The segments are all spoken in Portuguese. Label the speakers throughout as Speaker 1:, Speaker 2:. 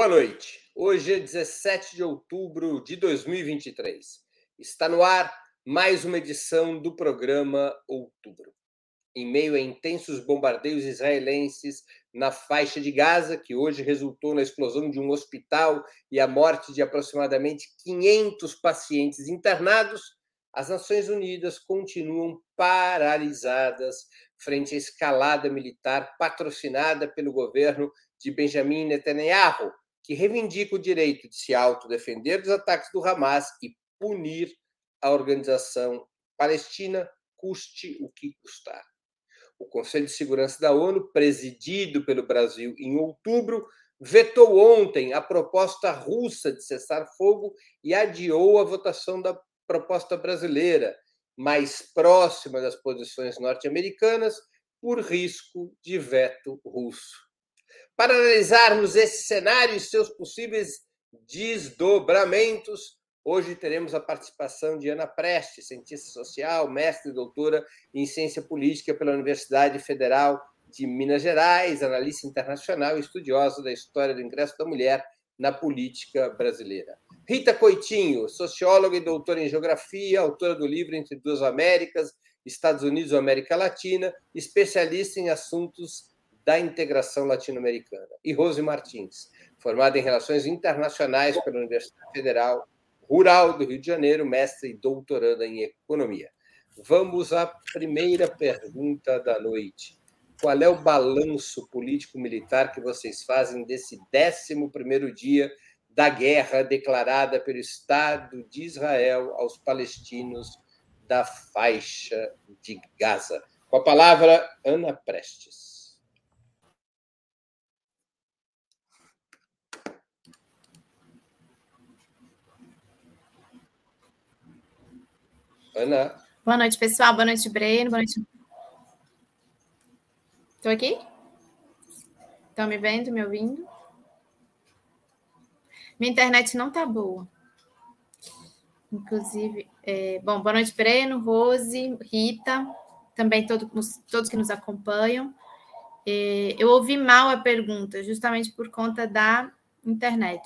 Speaker 1: Boa noite. Hoje é 17 de outubro de 2023. Está no ar mais uma edição do programa Outubro. Em meio a intensos bombardeios israelenses na faixa de Gaza, que hoje resultou na explosão de um hospital e a morte de aproximadamente 500 pacientes internados, as Nações Unidas continuam paralisadas frente à escalada militar patrocinada pelo governo de Benjamin Netanyahu, que reivindica o direito de se autodefender dos ataques do Hamas e punir a organização palestina, custe o que custar. O Conselho de Segurança da ONU, presidido pelo Brasil em outubro, vetou ontem a proposta russa de cessar fogo e adiou a votação da proposta brasileira, mais próxima das posições norte-americanas, por risco de veto russo. Para analisarmos esse cenário e seus possíveis desdobramentos, hoje teremos a participação de Ana Preste, cientista social, mestre e doutora em ciência política pela Universidade Federal de Minas Gerais, analista internacional e estudiosa da história do ingresso da mulher na política brasileira. Rita Coitinho, socióloga e doutora em geografia, autora do livro Entre Duas Américas, Estados Unidos e América Latina, especialista em assuntos da integração latino-americana. E Rose Martins, formada em Relações Internacionais pela Universidade Federal Rural do Rio de Janeiro, mestre e doutoranda em Economia. Vamos à primeira pergunta da noite. Qual é o balanço político-militar que vocês fazem desse 11 dia da guerra declarada pelo Estado de Israel aos palestinos da faixa de Gaza? Com a palavra, Ana Prestes.
Speaker 2: Ana. Boa noite, pessoal. Boa noite, Breno. Boa noite. Estou aqui? Estão me vendo, me ouvindo? Minha internet não está boa. Inclusive, é... bom, boa noite, Breno, Rose, Rita, também todos, todos que nos acompanham. É... eu ouvi mal a pergunta, justamente por conta da internet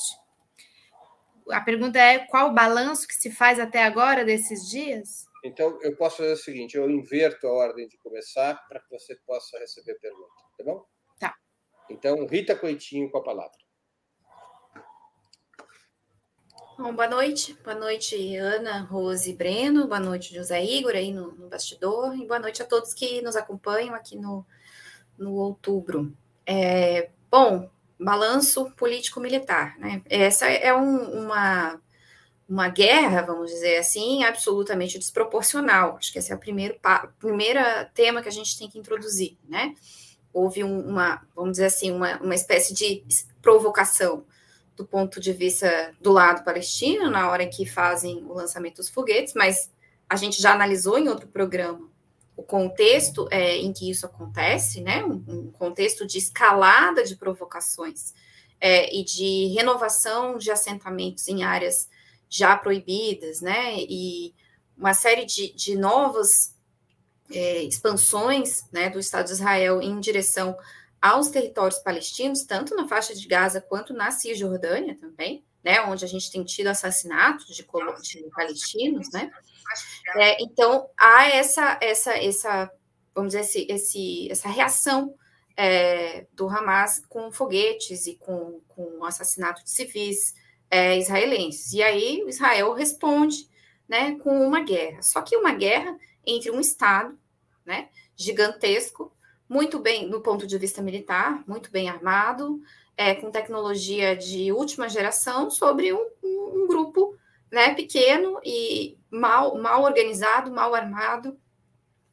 Speaker 2: a pergunta é qual o balanço que se faz até agora desses dias?
Speaker 1: Então, eu posso fazer o seguinte: eu inverto a ordem de começar para que você possa receber a pergunta, tá bom?
Speaker 2: Tá.
Speaker 1: Então, Rita Coitinho com a palavra.
Speaker 3: Bom, boa noite. Boa noite, Ana, Rose e Breno. Boa noite, José Igor, aí no, no bastidor. E boa noite a todos que nos acompanham aqui no, no outubro. É, bom, balanço político-militar. Né? Essa é um, uma, uma guerra, vamos dizer assim, absolutamente desproporcional. Acho que esse é o primeiro, primeiro tema que a gente tem que introduzir. Né? Houve um, uma, vamos dizer assim, uma, uma espécie de provocação do ponto de vista do lado palestino, na hora que fazem o lançamento dos foguetes, mas a gente já analisou em outro programa o contexto é, em que isso acontece, né, um, um contexto de escalada de provocações é, e de renovação de assentamentos em áreas já proibidas, né, e uma série de, de novas é, expansões né, do Estado de Israel em direção aos territórios palestinos, tanto na faixa de Gaza quanto na Cisjordânia também, né, onde a gente tem tido assassinatos de, de palestinos, né, é, então, há essa, essa, essa, vamos dizer, esse, esse, essa reação é, do Hamas com foguetes e com, com assassinato de civis é, israelenses. E aí Israel responde né, com uma guerra. Só que uma guerra entre um Estado né, gigantesco, muito bem, do ponto de vista militar, muito bem armado, é, com tecnologia de última geração, sobre um, um grupo né, pequeno e mal, mal organizado, mal armado,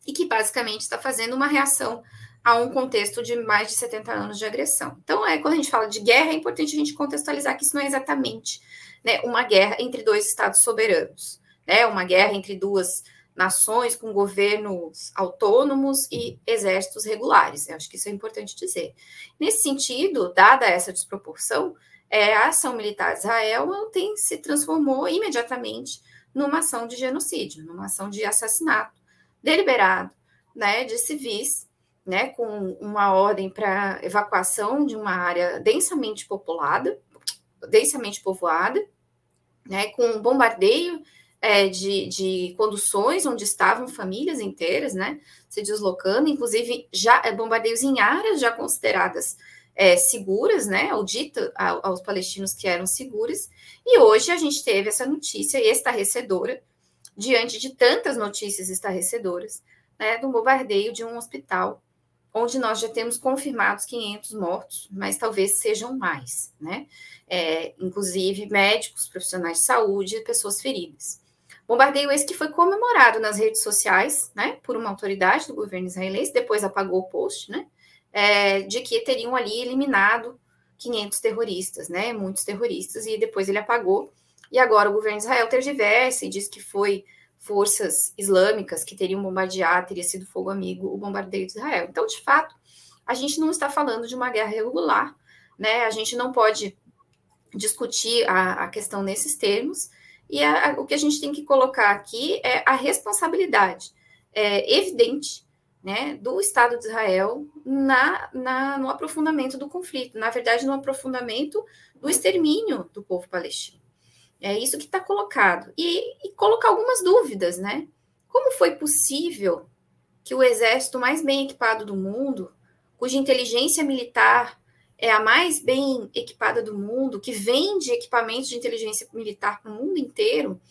Speaker 3: e que basicamente está fazendo uma reação a um contexto de mais de 70 anos de agressão. Então, é, quando a gente fala de guerra, é importante a gente contextualizar que isso não é exatamente né, uma guerra entre dois estados soberanos, né, uma guerra entre duas nações com governos autônomos e exércitos regulares. Eu acho que isso é importante dizer. Nesse sentido, dada essa desproporção, é, a ação militar de Israel tem, se transformou imediatamente numa ação de genocídio, numa ação de assassinato deliberado né, de civis, né, com uma ordem para evacuação de uma área densamente populada, densamente povoada, né, com bombardeio é, de, de conduções onde estavam famílias inteiras, né, se deslocando, inclusive já é, bombardeios em áreas já consideradas é, seguras, né, ou dita aos palestinos que eram seguras, e hoje a gente teve essa notícia estarrecedora, diante de tantas notícias estarrecedoras, né, do bombardeio de um hospital onde nós já temos confirmados 500 mortos, mas talvez sejam mais, né? É, inclusive médicos, profissionais de saúde e pessoas feridas. Bombardeio esse que foi comemorado nas redes sociais, né, por uma autoridade do governo israelense, depois apagou o post, né, é, de que teriam ali eliminado 500 terroristas, né, muitos terroristas, e depois ele apagou. E agora o governo de Israel tergiversa e diz que foi forças islâmicas que teriam bombardeado, teria sido fogo amigo o bombardeio de Israel. Então, de fato, a gente não está falando de uma guerra regular, né? A gente não pode discutir a, a questão nesses termos, e a, a, o que a gente tem que colocar aqui é a responsabilidade é, evidente né, do Estado de Israel na, na, no aprofundamento do conflito, na verdade, no aprofundamento do extermínio do povo palestino. É isso que está colocado. E, e colocar algumas dúvidas, né? Como foi possível que o exército mais bem equipado do mundo, cuja inteligência militar é a mais bem equipada do mundo, que vende equipamentos de inteligência militar para o mundo inteiro,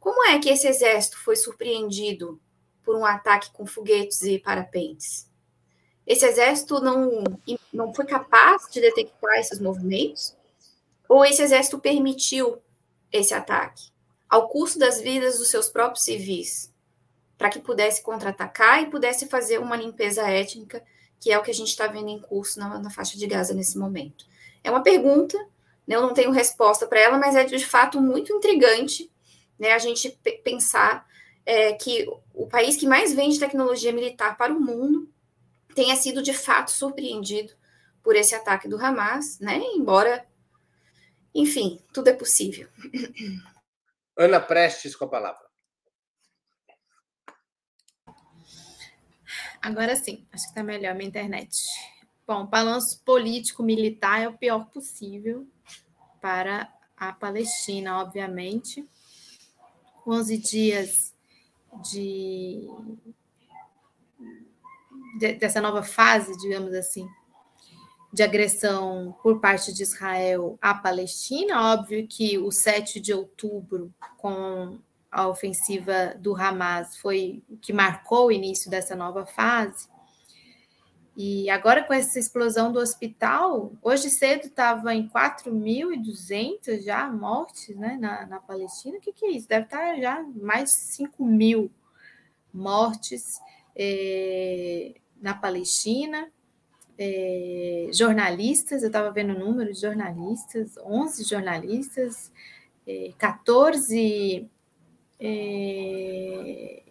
Speaker 3: como é que esse exército foi surpreendido por um ataque com foguetes e parapentes? Esse exército não, não foi capaz de detectar esses movimentos? Ou esse exército permitiu esse ataque, ao custo das vidas dos seus próprios civis, para que pudesse contra-atacar e pudesse fazer uma limpeza étnica, que é o que a gente está vendo em curso na, na, faixa de Gaza nesse momento. É uma pergunta, né, eu não tenho resposta para ela, mas é de fato muito intrigante né, a gente pensar é, que o país que mais vende tecnologia militar para o mundo tenha sido de fato surpreendido por esse ataque do Hamas, né? Embora enfim, tudo é possível.
Speaker 1: Ana Prestes com a palavra.
Speaker 2: Agora sim, acho que está melhor a minha internet. Bom, balanço político-militar é o pior possível para a Palestina, obviamente. 11 dias de, de, dessa nova fase, digamos assim, de agressão por parte de Israel à Palestina. Óbvio que o 7 de outubro, com a ofensiva do Hamas, foi o que marcou o início dessa nova fase. E agora, com essa explosão do hospital, hoje cedo estava em 4.200 já mortes né, na, na Palestina. O que, que é isso? Deve estar já mais de 5 mil mortes é, na Palestina é, jornalistas, eu estava vendo o número de jornalistas, 11 jornalistas, é, 14, é,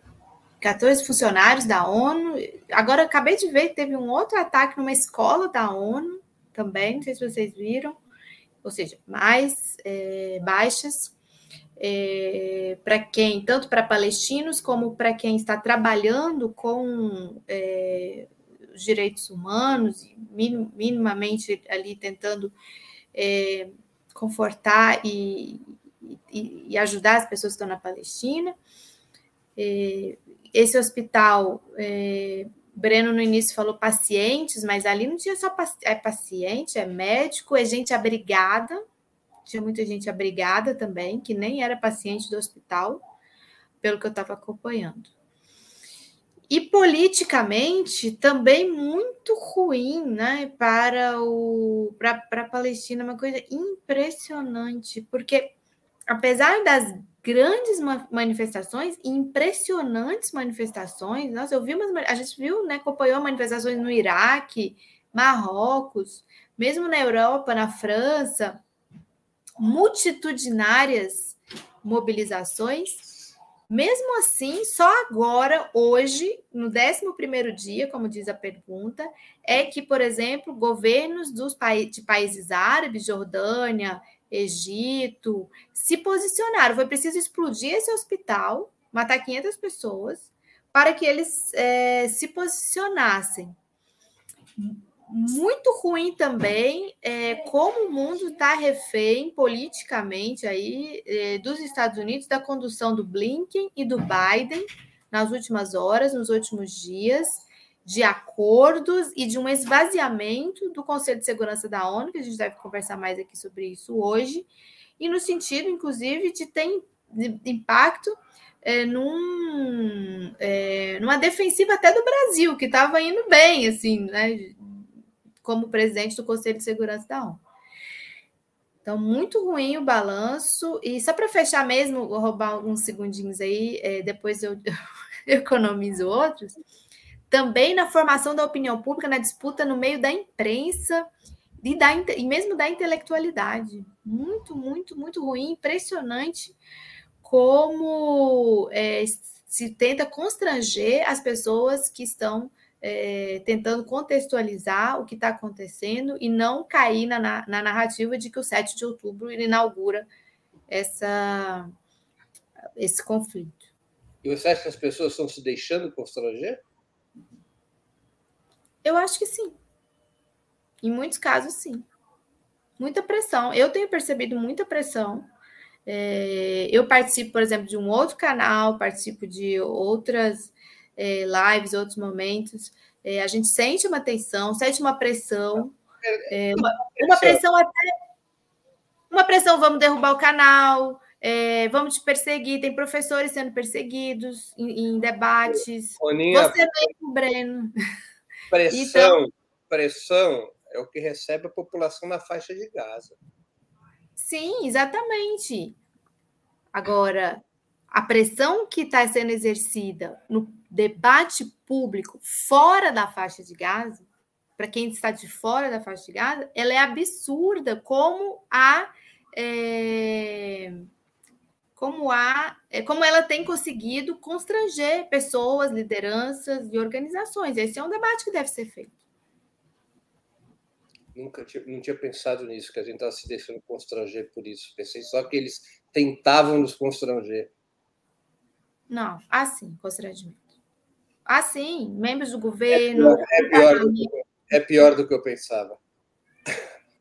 Speaker 2: 14 funcionários da ONU. Agora, acabei de ver que teve um outro ataque numa escola da ONU também, não sei se vocês viram, ou seja, mais é, baixas. É, para quem, tanto para palestinos como para quem está trabalhando com é, os direitos humanos, minimamente ali tentando é, confortar e, e, e, ajudar as pessoas que estão na Palestina. É, esse hospital, é, Breno no início falou pacientes, mas ali não tinha só é paciente, é médico, é gente abrigada, tinha muita gente abrigada também, que nem era paciente do hospital, pelo que eu estava acompanhando. E politicamente também muito ruim, né, para o para a Palestina, uma coisa impressionante, porque apesar das grandes manifestações, impressionantes manifestações, nossa, eu vi umas, a gente viu, né, acompanhou manifestações no Iraque, Marrocos, mesmo na Europa, na França, multitudinárias mobilizações. Mesmo assim, só agora, hoje, no 11 dia, como diz a pergunta, é que, por exemplo, governos dos pa de países árabes, Jordânia, Egito, se posicionaram. Foi preciso explodir esse hospital, matar 500 pessoas, para que eles é, se posicionassem. muito ruim também é, como o mundo está refém politicamente aí é, dos Estados Unidos da condução do Blinken e do Biden nas últimas horas, nos últimos dias, de acordos e de um esvaziamento do Conselho de Segurança da ONU, que a gente deve conversar mais aqui sobre isso hoje, e no sentido, inclusive, de ter impacto é, num, é, numa defensiva até do Brasil, que estava indo bem, assim, né? como presidente do Conselho de Segurança da ONU. Então, muito ruim o balanço. E só para fechar mesmo, vou roubar alguns segundinhos aí, é, depois eu, eu economizo outros. Também na formação da opinião pública, na disputa no meio da imprensa e, da, e mesmo da intelectualidade. Muito, muito, muito ruim, impressionante como é, se tenta constranger as pessoas que estão é, tentando contextualizar o que está acontecendo e não cair na, na, narrativa de que o 7 de outubro inaugura essa, esse conflito.
Speaker 1: E você acha que as pessoas estão se deixando constranger?
Speaker 2: Eu acho que sim. Em muitos casos, sim. Muita pressão. Eu tenho percebido muita pressão. É, eu participo, por exemplo, de um outro canal, participo de outras é, lives, outros momentos, é, a gente sente uma tensão, sente uma pressão, é, uma, uma, pressão até. Uma pressão, vamos derrubar o canal, é, vamos te perseguir. Tem professores sendo perseguidos em, em debates. Boninha, Você mesmo, Breno.
Speaker 1: Pressão, então, pressão é o que recebe a população na faixa de Gaza.
Speaker 2: Sim, exatamente. Agora, a pressão que está sendo exercida no debate público fora da faixa de Gaza, para quem está de fora da faixa de Gaza, ela é absurda como a é, como a é, como ela tem conseguido constranger pessoas, lideranças e organizações. Esse é um debate que deve ser feito.
Speaker 1: Nunca tinha, não tinha pensado nisso, que a gente estava se deixando constranger por isso. Pensei só que eles tentavam nos constranger.
Speaker 2: Não, assim, constrangimento. Assim, membros do governo.
Speaker 1: É pior, é pior, do, é pior do que eu pensava.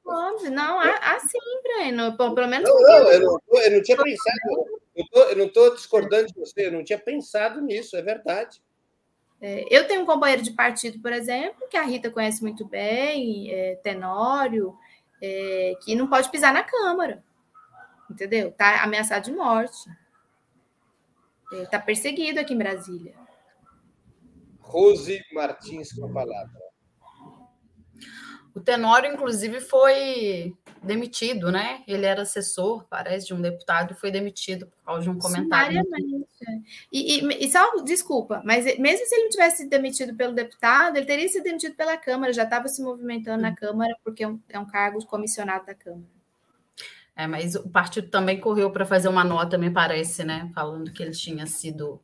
Speaker 2: Óbvio, não, assim, Breno. Pelo menos.
Speaker 1: Não, não, eu não, eu não tinha pensado. Eu não estou discordando de você, eu não tinha pensado nisso, é verdade.
Speaker 2: É, eu tenho um companheiro de partido, por exemplo, que a Rita conhece muito bem, é, Tenório, é, que não pode pisar na Câmara. Entendeu? Está ameaçado de morte. Está é, perseguido aqui em Brasília.
Speaker 1: Rose Martins com a palavra.
Speaker 4: O Tenório, inclusive, foi demitido, né? Ele era assessor, parece, de um deputado e foi demitido por causa de um comentário.
Speaker 2: E, e, e só, desculpa, mas mesmo se ele não tivesse sido demitido pelo deputado, ele teria sido demitido pela Câmara, já estava se movimentando na Câmara, porque é um, é um cargo comissionado da Câmara.
Speaker 4: É, mas o partido também correu para fazer uma nota, me parece, né? Falando que ele tinha sido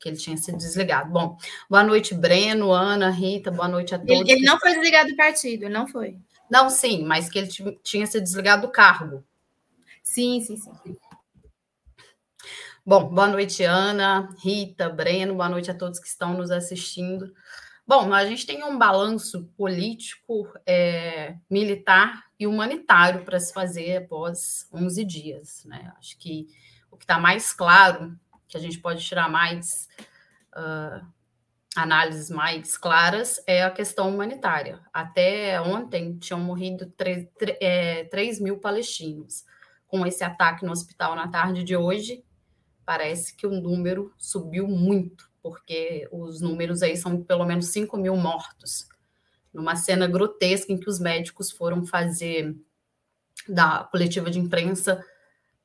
Speaker 4: que ele tinha sido desligado. Bom, boa noite, Breno, Ana, Rita, boa noite a todos.
Speaker 2: Ele, ele não foi desligado do partido, não foi.
Speaker 4: Não, sim, mas que ele tinha sido desligado do cargo.
Speaker 2: Sim, sim, sim.
Speaker 4: Bom, boa noite, Ana, Rita, Breno, boa noite a todos que estão nos assistindo. Bom, a gente tem um balanço político, é, militar e humanitário para se fazer após 11 dias. Né? Acho que o que está mais claro, que a gente pode tirar mais uh, análises mais claras, é a questão humanitária. Até ontem tinham morrido 3, 3, é, 3 mil palestinos. Com esse ataque no hospital na tarde de hoje, parece que o número subiu muito porque os números aí são pelo menos 5 mil mortos, numa cena grotesca em que os médicos foram fazer da coletiva de imprensa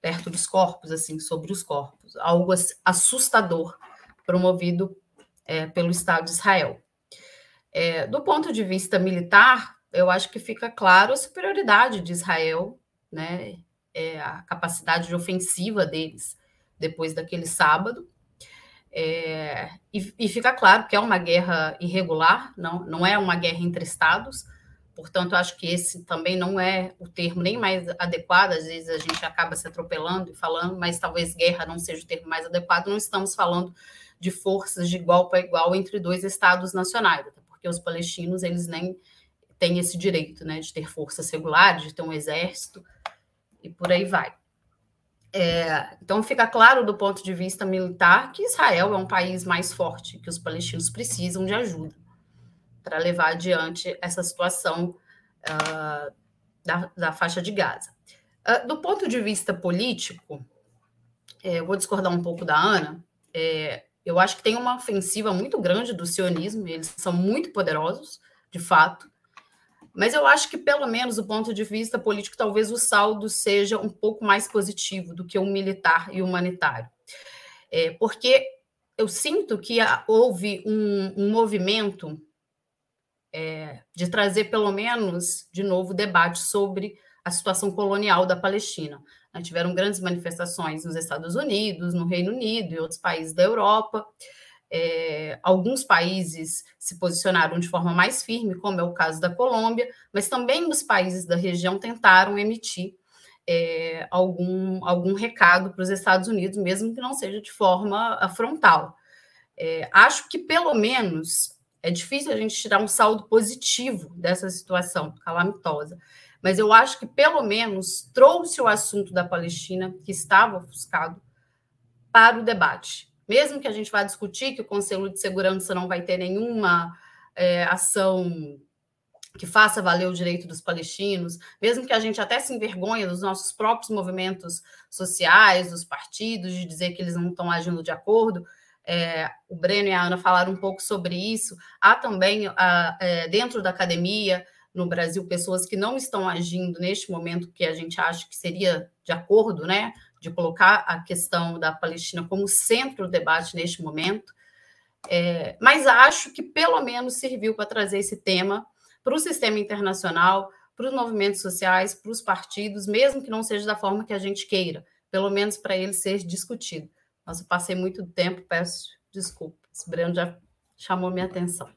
Speaker 4: perto dos corpos, assim, sobre os corpos, algo assustador, promovido é, pelo Estado de Israel. É, do ponto de vista militar, eu acho que fica claro a superioridade de Israel, né, é, a capacidade de ofensiva deles depois daquele sábado, é, e, e, fica claro que é uma guerra irregular, não, não é uma guerra entre estados, portanto, acho que esse também não é o termo nem mais adequado, às vezes a gente acaba se atropelando e falando, mas talvez guerra não seja o termo mais adequado, não estamos falando de forças de igual para igual entre dois estados nacionais, porque os palestinos, eles nem tem esse direito né, de ter forças regulares, de ter um exército, e por aí vai. É, então, fica claro do ponto de vista militar que Israel é um país mais forte, que os palestinos precisam de ajuda para levar adiante essa situação uh, da, da, faixa de Gaza. Uh, do ponto de vista político, é, eu vou discordar um pouco da Ana. É, eu acho que tem uma ofensiva muito grande do sionismo, eles são muito poderosos, de fato, mas eu acho que, pelo menos do ponto de vista político, talvez o saldo seja um pouco mais positivo do que o militar e humanitário. É, porque eu sinto que houve um, um movimento é, de trazer, pelo menos, de novo, debate sobre a situação colonial da Palestina. Né, tiveram grandes manifestações nos Estados Unidos, no Reino Unido e outros países da Europa. É, alguns países se posicionaram de forma mais firme, como é o caso da Colômbia, mas também os países da região tentaram emitir é, algum, algum recado para os Estados Unidos, mesmo que não seja de forma frontal. É, acho que, pelo menos, é difícil a gente tirar um saldo positivo dessa situação calamitosa, mas eu acho que, pelo menos, trouxe o assunto da Palestina, que estava ofuscado, para o debate mesmo que a gente vá discutir que o Conselho de Segurança não vai ter nenhuma é, ação que faça valer o direito dos palestinos, mesmo que a gente até se envergonhe dos nossos próprios movimentos sociais, dos partidos, de dizer que eles não estão agindo de acordo, é, o Breno e a Ana falaram um pouco sobre isso. Há também, a, é, dentro da academia, no Brasil, pessoas que não estão agindo neste momento que a gente acha que seria de acordo, né? de colocar a questão da Palestina como centro do debate neste momento, é, mas acho que pelo menos serviu para trazer esse tema para o sistema internacional, para os movimentos sociais, para os partidos, mesmo que não seja da forma que a gente queira, pelo menos para ele ser discutido. Nossa, passei muito tempo, peço desculpas. O Breno já chamou minha atenção.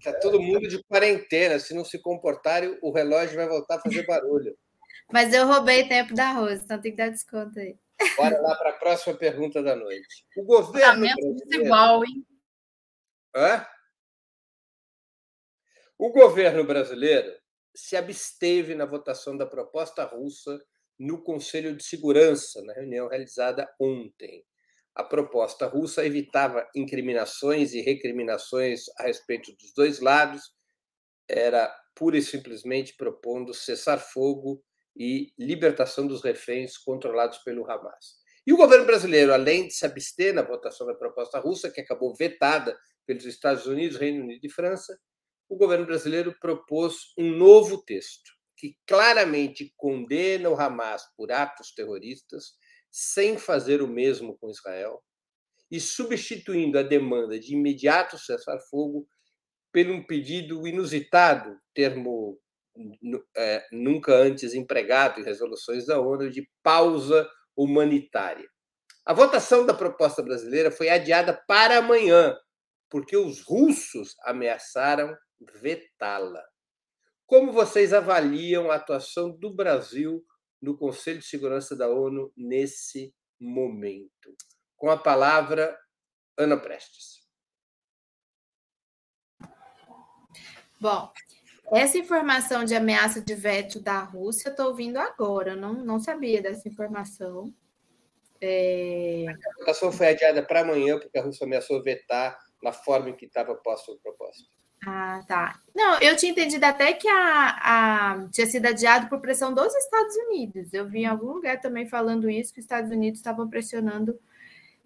Speaker 1: Está todo mundo de quarentena. Se não se comportarem, o relógio vai voltar a fazer barulho.
Speaker 2: Mas eu roubei tempo da Rose, então tem que dar desconto aí.
Speaker 1: Bora lá para a próxima pergunta da noite. O governo.
Speaker 2: desigual, hein?
Speaker 1: Hã? O governo brasileiro se absteve na votação da proposta russa no Conselho de Segurança, na reunião realizada ontem. A proposta russa evitava incriminações e recriminações a respeito dos dois lados, era pura e simplesmente propondo cessar fogo e libertação dos reféns controlados pelo Hamas. E o governo brasileiro, além de se abster na votação da proposta russa, que acabou vetada pelos Estados Unidos, Reino Unido e França, o governo brasileiro propôs um novo texto que claramente condena o Hamas por atos terroristas, sem fazer o mesmo com Israel, e substituindo a demanda de imediato cessar-fogo por um pedido inusitado, termo é, nunca antes empregado em resoluções da ONU de pausa humanitária. A votação da proposta brasileira foi adiada para amanhã, porque os russos ameaçaram vetá-la. Como vocês avaliam a atuação do Brasil no Conselho de Segurança da ONU nesse momento? Com a palavra, Ana Prestes.
Speaker 2: Bom, essa informação de ameaça de veto da Rússia, eu estou ouvindo agora, não, não sabia dessa informação.
Speaker 1: É... A votação foi adiada para amanhã, porque a Rússia ameaçou vetar na forma em que estava posta a proposta.
Speaker 2: Ah, tá. Não, eu tinha entendido até que a, a, tinha sido adiado por pressão dos Estados Unidos. Eu vi em algum lugar também falando isso, que os Estados Unidos estavam pressionando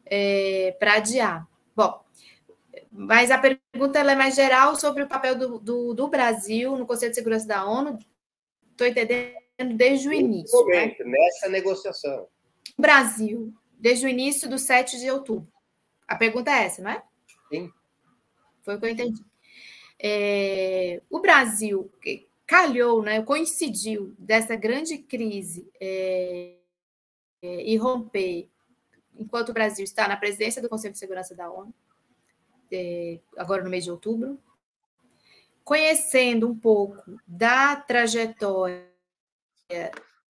Speaker 2: é, para adiar. Bom, mas a pergunta é mais geral sobre o papel do, do, do, Brasil no Conselho de Segurança da ONU. Estou entendendo desde o início.
Speaker 1: Momento, né? Nessa negociação.
Speaker 2: Brasil, desde o início do 7 de outubro. A pergunta é essa, não é?
Speaker 1: Sim.
Speaker 2: Foi o que eu entendi. É, o Brasil calhou, né, coincidiu dessa grande crise é, é, e romper, enquanto o Brasil está na presidência do Conselho de Segurança da ONU, é, agora no mês de outubro, conhecendo um pouco da trajetória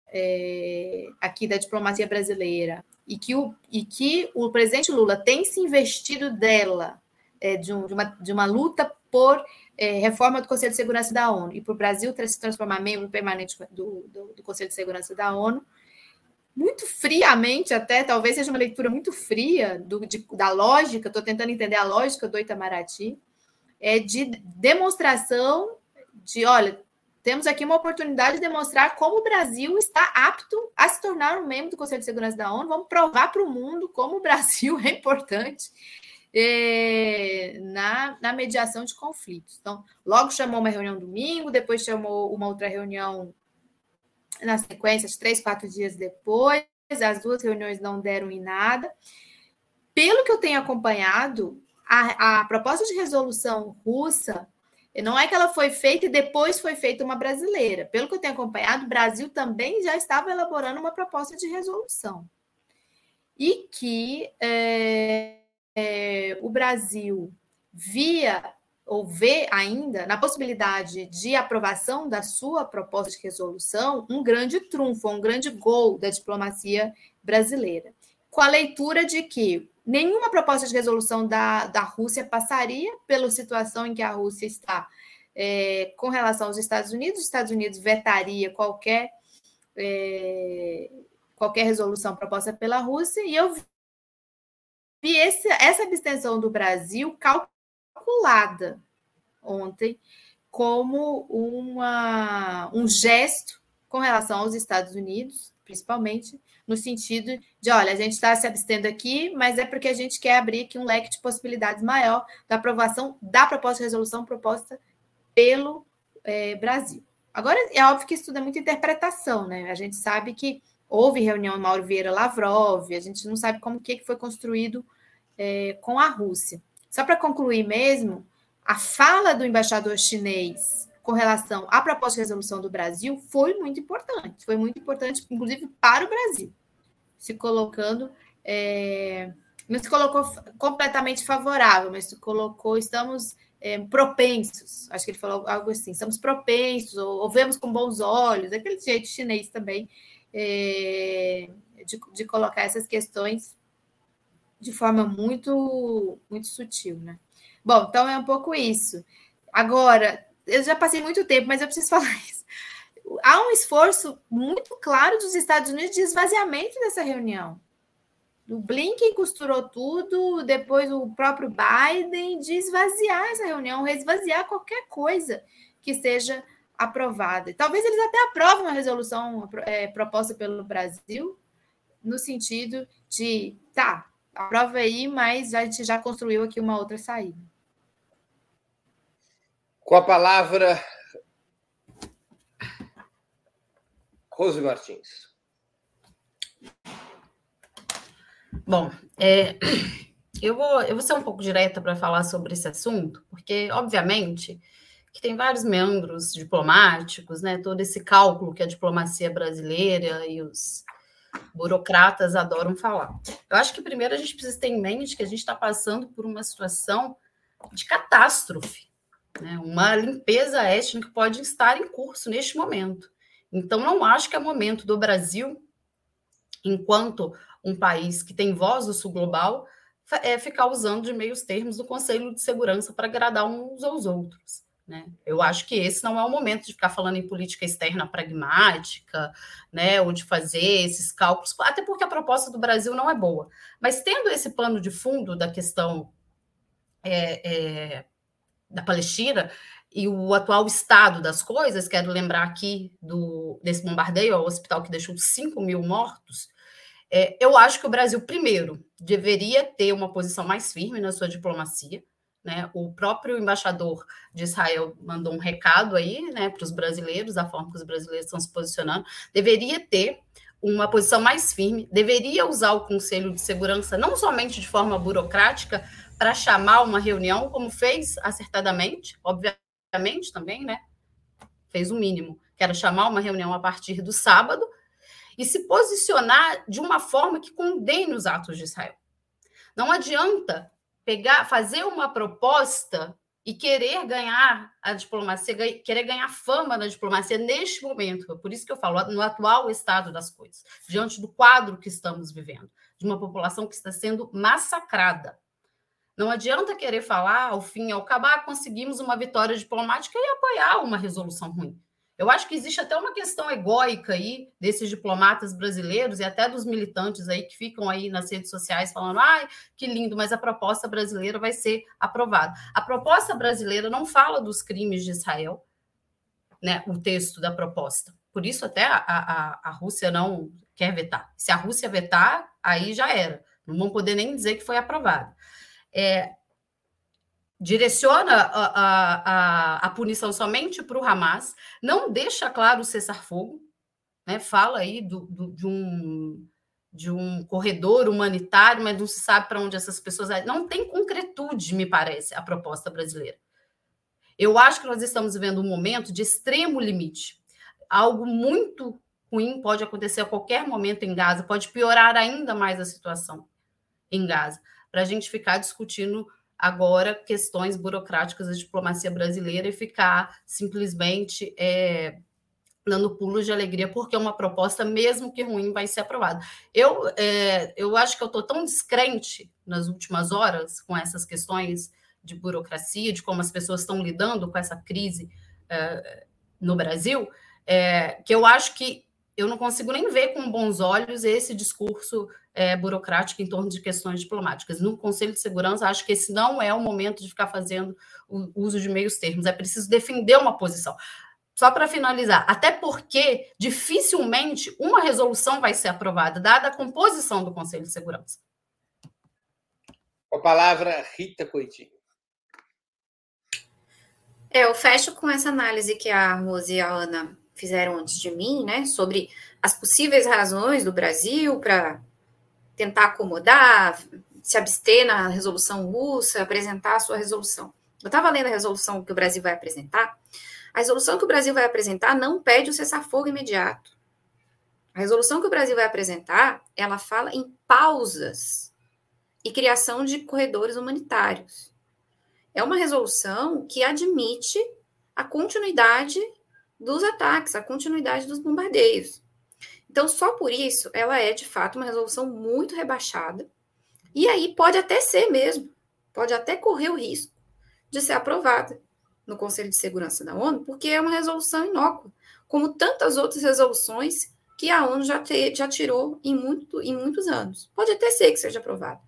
Speaker 2: é, aqui da diplomacia brasileira e que o, e que o presidente Lula tem se investido dela, é, de, um, de, uma, de uma luta por é, reforma do Conselho de Segurança da ONU e para o Brasil se transformar membro permanente do, do, do Conselho de Segurança da ONU, muito friamente, até talvez seja uma leitura muito fria do, de, da lógica, estou tentando entender a lógica do Itamaraty, é de demonstração de, olha, temos aqui uma oportunidade de demonstrar como o Brasil está apto a se tornar um membro do Conselho de Segurança da ONU. Vamos provar para o mundo como o Brasil é importante é, na, na mediação de conflitos. Então, logo chamou uma reunião domingo, depois chamou uma outra reunião na sequência, três, quatro dias depois. As duas reuniões não deram em nada. Pelo que eu tenho acompanhado, a, a proposta de resolução russa não é que ela foi feita e depois foi feita uma brasileira. Pelo que eu tenho acompanhado, o Brasil também já estava elaborando uma proposta de resolução. E que é, é, o Brasil via ou vê ainda na possibilidade de aprovação da sua proposta de resolução um grande trunfo, um grande gol da diplomacia brasileira. Com a leitura de que nenhuma proposta de resolução da, da Rússia passaria pela situação em que a Rússia está é, com relação aos Estados Unidos. Os Estados Unidos vetaria qualquer, é, qualquer resolução proposta pela Rússia, e eu vi esse, essa abstenção do Brasil calculada ontem como uma, um gesto com relação aos Estados Unidos, principalmente, no sentido de, olha, a gente está se abstendo aqui, mas é porque a gente quer abrir aqui um leque de possibilidades maior da aprovação da proposta de resolução proposta pelo é, Brasil. Agora, é óbvio que isso tudo é muita interpretação, né? A gente sabe que houve reunião Mauro Vieira Lavrov, a gente não sabe como que foi construído é, com a Rússia. Só para concluir mesmo, a fala do embaixador chinês com relação à proposta de resolução do Brasil foi muito importante, foi muito importante, inclusive para o Brasil, se colocando, é, não se colocou completamente favorável, mas se colocou, estamos é, propensos, acho que ele falou algo assim, estamos propensos, ou, ou vemos com bons olhos, aquele jeito chinês também, é, de, de colocar essas questões de forma muito, muito sutil, né? Bom, então é um pouco isso. Agora, eu já passei muito tempo, mas eu preciso falar isso. Há um esforço muito claro dos Estados Unidos de esvaziamento dessa reunião. O Blinken costurou tudo, depois o próprio Biden, de esvaziar essa reunião, esvaziar qualquer coisa que seja aprovada. Talvez eles até aprovem uma resolução é, proposta pelo Brasil, no sentido de, tá, aprova aí, mas a gente já construiu aqui uma outra saída.
Speaker 1: Com a palavra, Rose Martins.
Speaker 4: Bom, é, eu, vou, eu vou ser um pouco direta para falar sobre esse assunto, porque, obviamente, que tem vários membros diplomáticos, né? Todo esse cálculo que a diplomacia brasileira e os burocratas adoram falar. Eu acho que primeiro a gente precisa ter em mente que a gente está passando por uma situação de catástrofe né? Uma limpeza étnica pode estar em curso neste momento. Então, não acho que é momento do Brasil, enquanto um país que tem voz do sul global, é ficar usando de meios termos do Conselho de Segurança para agradar uns aos outros. Né? Eu acho que esse não é o momento de ficar falando em política externa pragmática, né, ou de fazer esses cálculos, até porque a proposta do Brasil não é boa. Mas tendo esse plano de fundo da questão é, é, da Palestina e o atual estado das coisas, quero lembrar aqui do, desse bombardeio ao hospital que deixou 5 mil mortos, é, eu acho que o Brasil, primeiro, deveria ter uma posição mais firme na sua diplomacia. Né? O próprio embaixador de Israel mandou um recado aí né, para os brasileiros, da forma que os brasileiros estão se posicionando. Deveria ter uma posição mais firme, deveria usar o Conselho de Segurança não somente de forma burocrática, para chamar uma reunião, como fez acertadamente, obviamente também, né? Fez o mínimo, que era chamar uma reunião a partir do sábado e se posicionar de uma forma que condene os atos de Israel. Não adianta pegar, fazer uma proposta e querer ganhar a diplomacia, querer ganhar fama na diplomacia neste momento. Por isso que eu falo, no atual estado das coisas, diante do quadro que estamos vivendo, de uma população que está sendo massacrada Não adianta querer falar, ao fim e ao acabar, conseguimos uma vitória diplomática e apoiar uma resolução ruim. Eu acho que existe até uma questão egóica aí desses diplomatas brasileiros e até dos militantes aí que ficam aí nas redes sociais falando: ai, que lindo, mas a proposta brasileira vai ser aprovada. A proposta brasileira não fala dos crimes de Israel, né? O texto da proposta. Por isso, até a, a, a Rússia não quer vetar. Se a Rússia vetar, aí já era. Não vão poder nem dizer que foi aprovado. É, direciona a, a, a, punição somente para o Hamas, não deixa claro o cessar-fogo, né? fala aí do, do, de, um, de um corredor humanitário, mas não se sabe para onde essas pessoas. Não tem concretude, me parece, a proposta brasileira. Eu acho que nós estamos vivendo um momento de extremo limite. Algo muito ruim pode acontecer a qualquer momento em Gaza, pode piorar ainda mais a situação em Gaza, para a gente ficar discutindo agora questões burocráticas da diplomacia brasileira e ficar simplesmente é, dando pulos de alegria, porque uma proposta, mesmo que ruim, vai ser aprovada. Eu, é, eu acho que eu estou tão descrente nas últimas horas com essas questões de burocracia, de como as pessoas estão lidando com essa crise é, no Brasil, é, que eu acho que eu não consigo nem ver com bons olhos esse discurso é, burocrática em torno de questões diplomáticas. No Conselho de Segurança, acho que esse não é o momento de ficar fazendo o uso de meios termos, é preciso defender uma posição. Só para finalizar, até porque dificilmente uma resolução vai ser aprovada, dada a composição do Conselho de Segurança.
Speaker 1: Com a palavra, Rita Coitinho.
Speaker 3: É, eu fecho com essa análise que a Rose e a Ana fizeram antes de mim, né, sobre as possíveis razões do Brasil para tentar acomodar, se abster na resolução russa, apresentar a sua resolução. Eu estava lendo a resolução que o Brasil vai apresentar. A resolução que o Brasil vai apresentar não pede o cessar-fogo imediato. A resolução que o Brasil vai apresentar, ela fala em pausas e criação de corredores humanitários. É uma resolução que admite a continuidade dos ataques, a continuidade dos bombardeios. Então, só por isso, ela é de fato uma resolução muito rebaixada. E aí pode até ser mesmo, pode até correr o risco de ser aprovada no Conselho de Segurança da ONU, porque é uma resolução inócua, como tantas outras resoluções que a ONU já, te, já tirou em, muito, em muitos anos. Pode até ser que seja aprovada.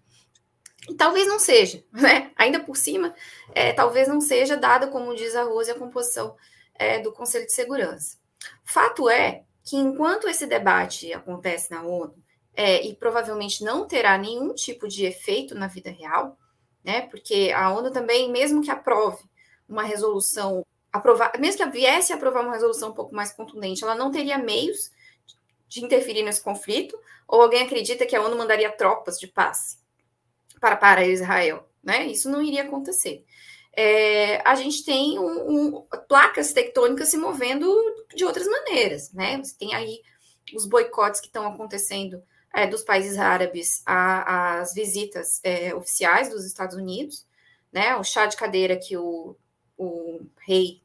Speaker 3: E talvez não seja, né? Ainda por cima, é, talvez não seja dada, como diz a Rose, a composição é, do Conselho de Segurança. Fato é que enquanto esse debate acontece na ONU, é, e provavelmente não terá nenhum tipo de efeito na vida real, né? Porque a ONU também, mesmo que aprove uma resolução, aprovar, mesmo que viesse a aprovar uma resolução um pouco mais contundente, ela não teria meios de interferir nesse conflito, ou alguém acredita que a ONU mandaria tropas de paz para, para Israel, né? Isso não iria acontecer é, a gente tem um, um, placas tectônicas se movendo de outras maneiras, né? Você tem aí os boicotes que estão acontecendo é, dos países árabes às visitas é, oficiais dos Estados Unidos, né? O chá de cadeira que o, o rei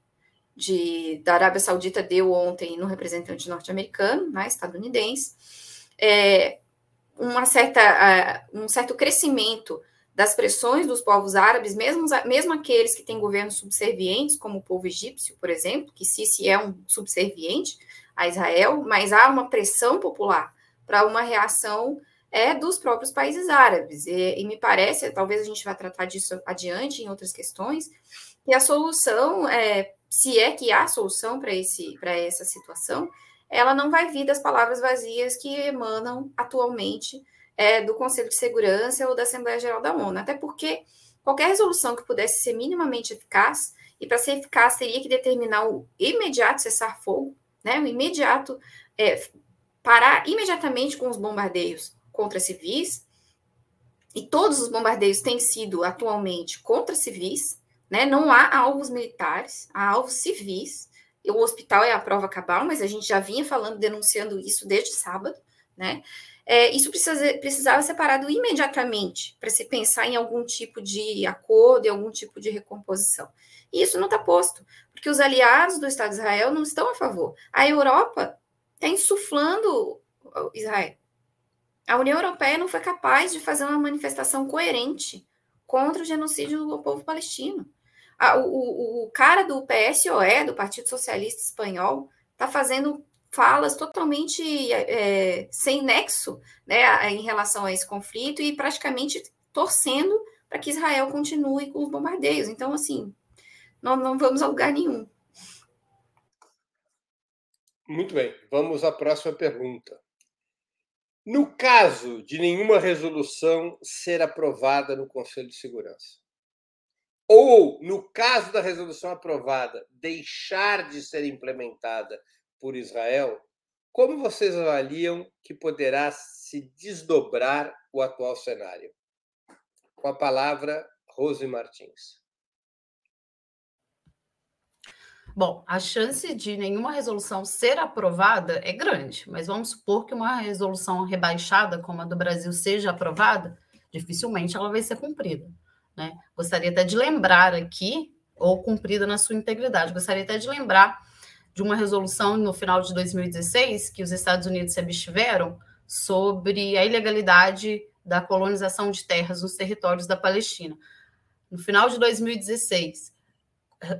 Speaker 3: de, da Arábia Saudita deu ontem no representante norte-americano, né, estadunidense, é, uma certa, uh, um certo crescimento das pressões dos povos árabes, mesmo, mesmo aqueles que têm governos subservientes, como o povo egípcio, por exemplo, que Sisi é um subserviente a Israel, mas há uma pressão popular para uma reação é dos próprios países árabes. E, e, me parece, talvez a gente vá tratar disso adiante em outras questões, que a solução, é, se é que há solução para essa situação, ela não vai vir das palavras vazias que emanam atualmente é, do Conselho de Segurança ou da Assembleia Geral da ONU, até porque qualquer resolução que pudesse ser minimamente eficaz, e para ser eficaz teria que determinar o imediato cessar-fogo, né, o imediato é, parar imediatamente com os bombardeios contra civis, e todos os bombardeios têm sido atualmente contra civis, né, não há alvos militares, há alvos civis, o hospital é a prova cabal, mas a gente já vinha falando, denunciando isso desde sábado, né? É, isso precisa, precisava ser parado imediatamente para se pensar em algum tipo de acordo, em algum tipo de recomposição. E isso não está posto, porque os aliados do Estado de Israel não estão a favor. A Europa está insuflando Israel. A União Europeia não foi capaz de fazer uma manifestação coerente contra o genocídio do povo palestino. A, o, o, cara do PSOE, do Partido Socialista Espanhol, está fazendo falas totalmente é, sem nexo né, em relação a esse conflito e praticamente torcendo para que Israel continue com os bombardeios. Então, assim, não, não vamos a lugar nenhum.
Speaker 1: Muito bem, vamos à próxima pergunta. No caso de nenhuma resolução ser aprovada no Conselho de Segurança, ou no caso da resolução aprovada deixar de ser implementada por Israel, como vocês avaliam que poderá se desdobrar o atual cenário? Com a palavra, Rose Martins.
Speaker 4: Bom, a chance de nenhuma resolução ser aprovada é grande, mas vamos supor que uma resolução rebaixada, como a do Brasil, seja aprovada, dificilmente ela vai ser cumprida. Né? Gostaria até de lembrar aqui, ou cumprida na sua integridade, gostaria até de lembrar de uma resolução no final de 2016 que os Estados Unidos se abstiveram sobre a ilegalidade da colonização de terras nos territórios da Palestina. No final de 2016,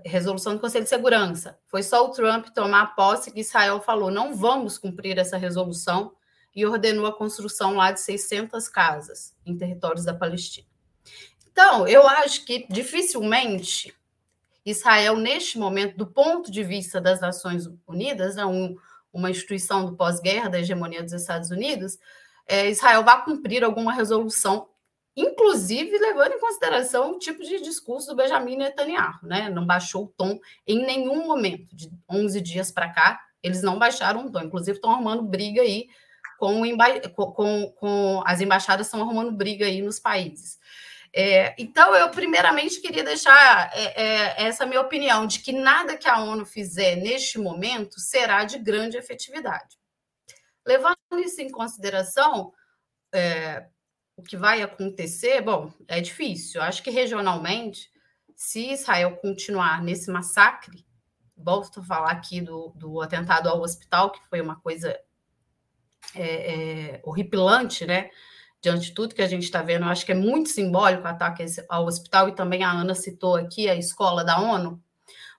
Speaker 4: resolução do Conselho de Segurança. Foi só o Trump tomar posse que Israel falou: não vamos cumprir essa resolução e ordenou a construção lá de 600 casas em territórios da Palestina. Então, eu acho que dificilmente Israel, neste momento, do ponto de vista das Nações Unidas, né, um, uma instituição do pós-guerra da hegemonia dos Estados Unidos, é, Israel vai cumprir alguma resolução inclusive levando em consideração o tipo de discurso do Benjamin Netanyahu, né? Não baixou o tom em nenhum momento, de 11 dias para cá, eles não baixaram o tom, inclusive estão arrumando briga aí com, com, com as embaixadas estão arrumando briga aí nos países. É, então, eu primeiramente queria deixar é, é, essa minha opinião de que nada que a ONU fizer neste momento será de grande efetividade. Levando isso em consideração, é, o que vai acontecer, bom, é difícil. Acho que regionalmente, se Israel continuar nesse massacre, volto a falar aqui do, do atentado ao hospital, que foi uma coisa é, é, horripilante, né? Diante de tudo que a gente está vendo, eu acho que é muito simbólico o ataque ao hospital, e também a Ana citou aqui a escola da ONU,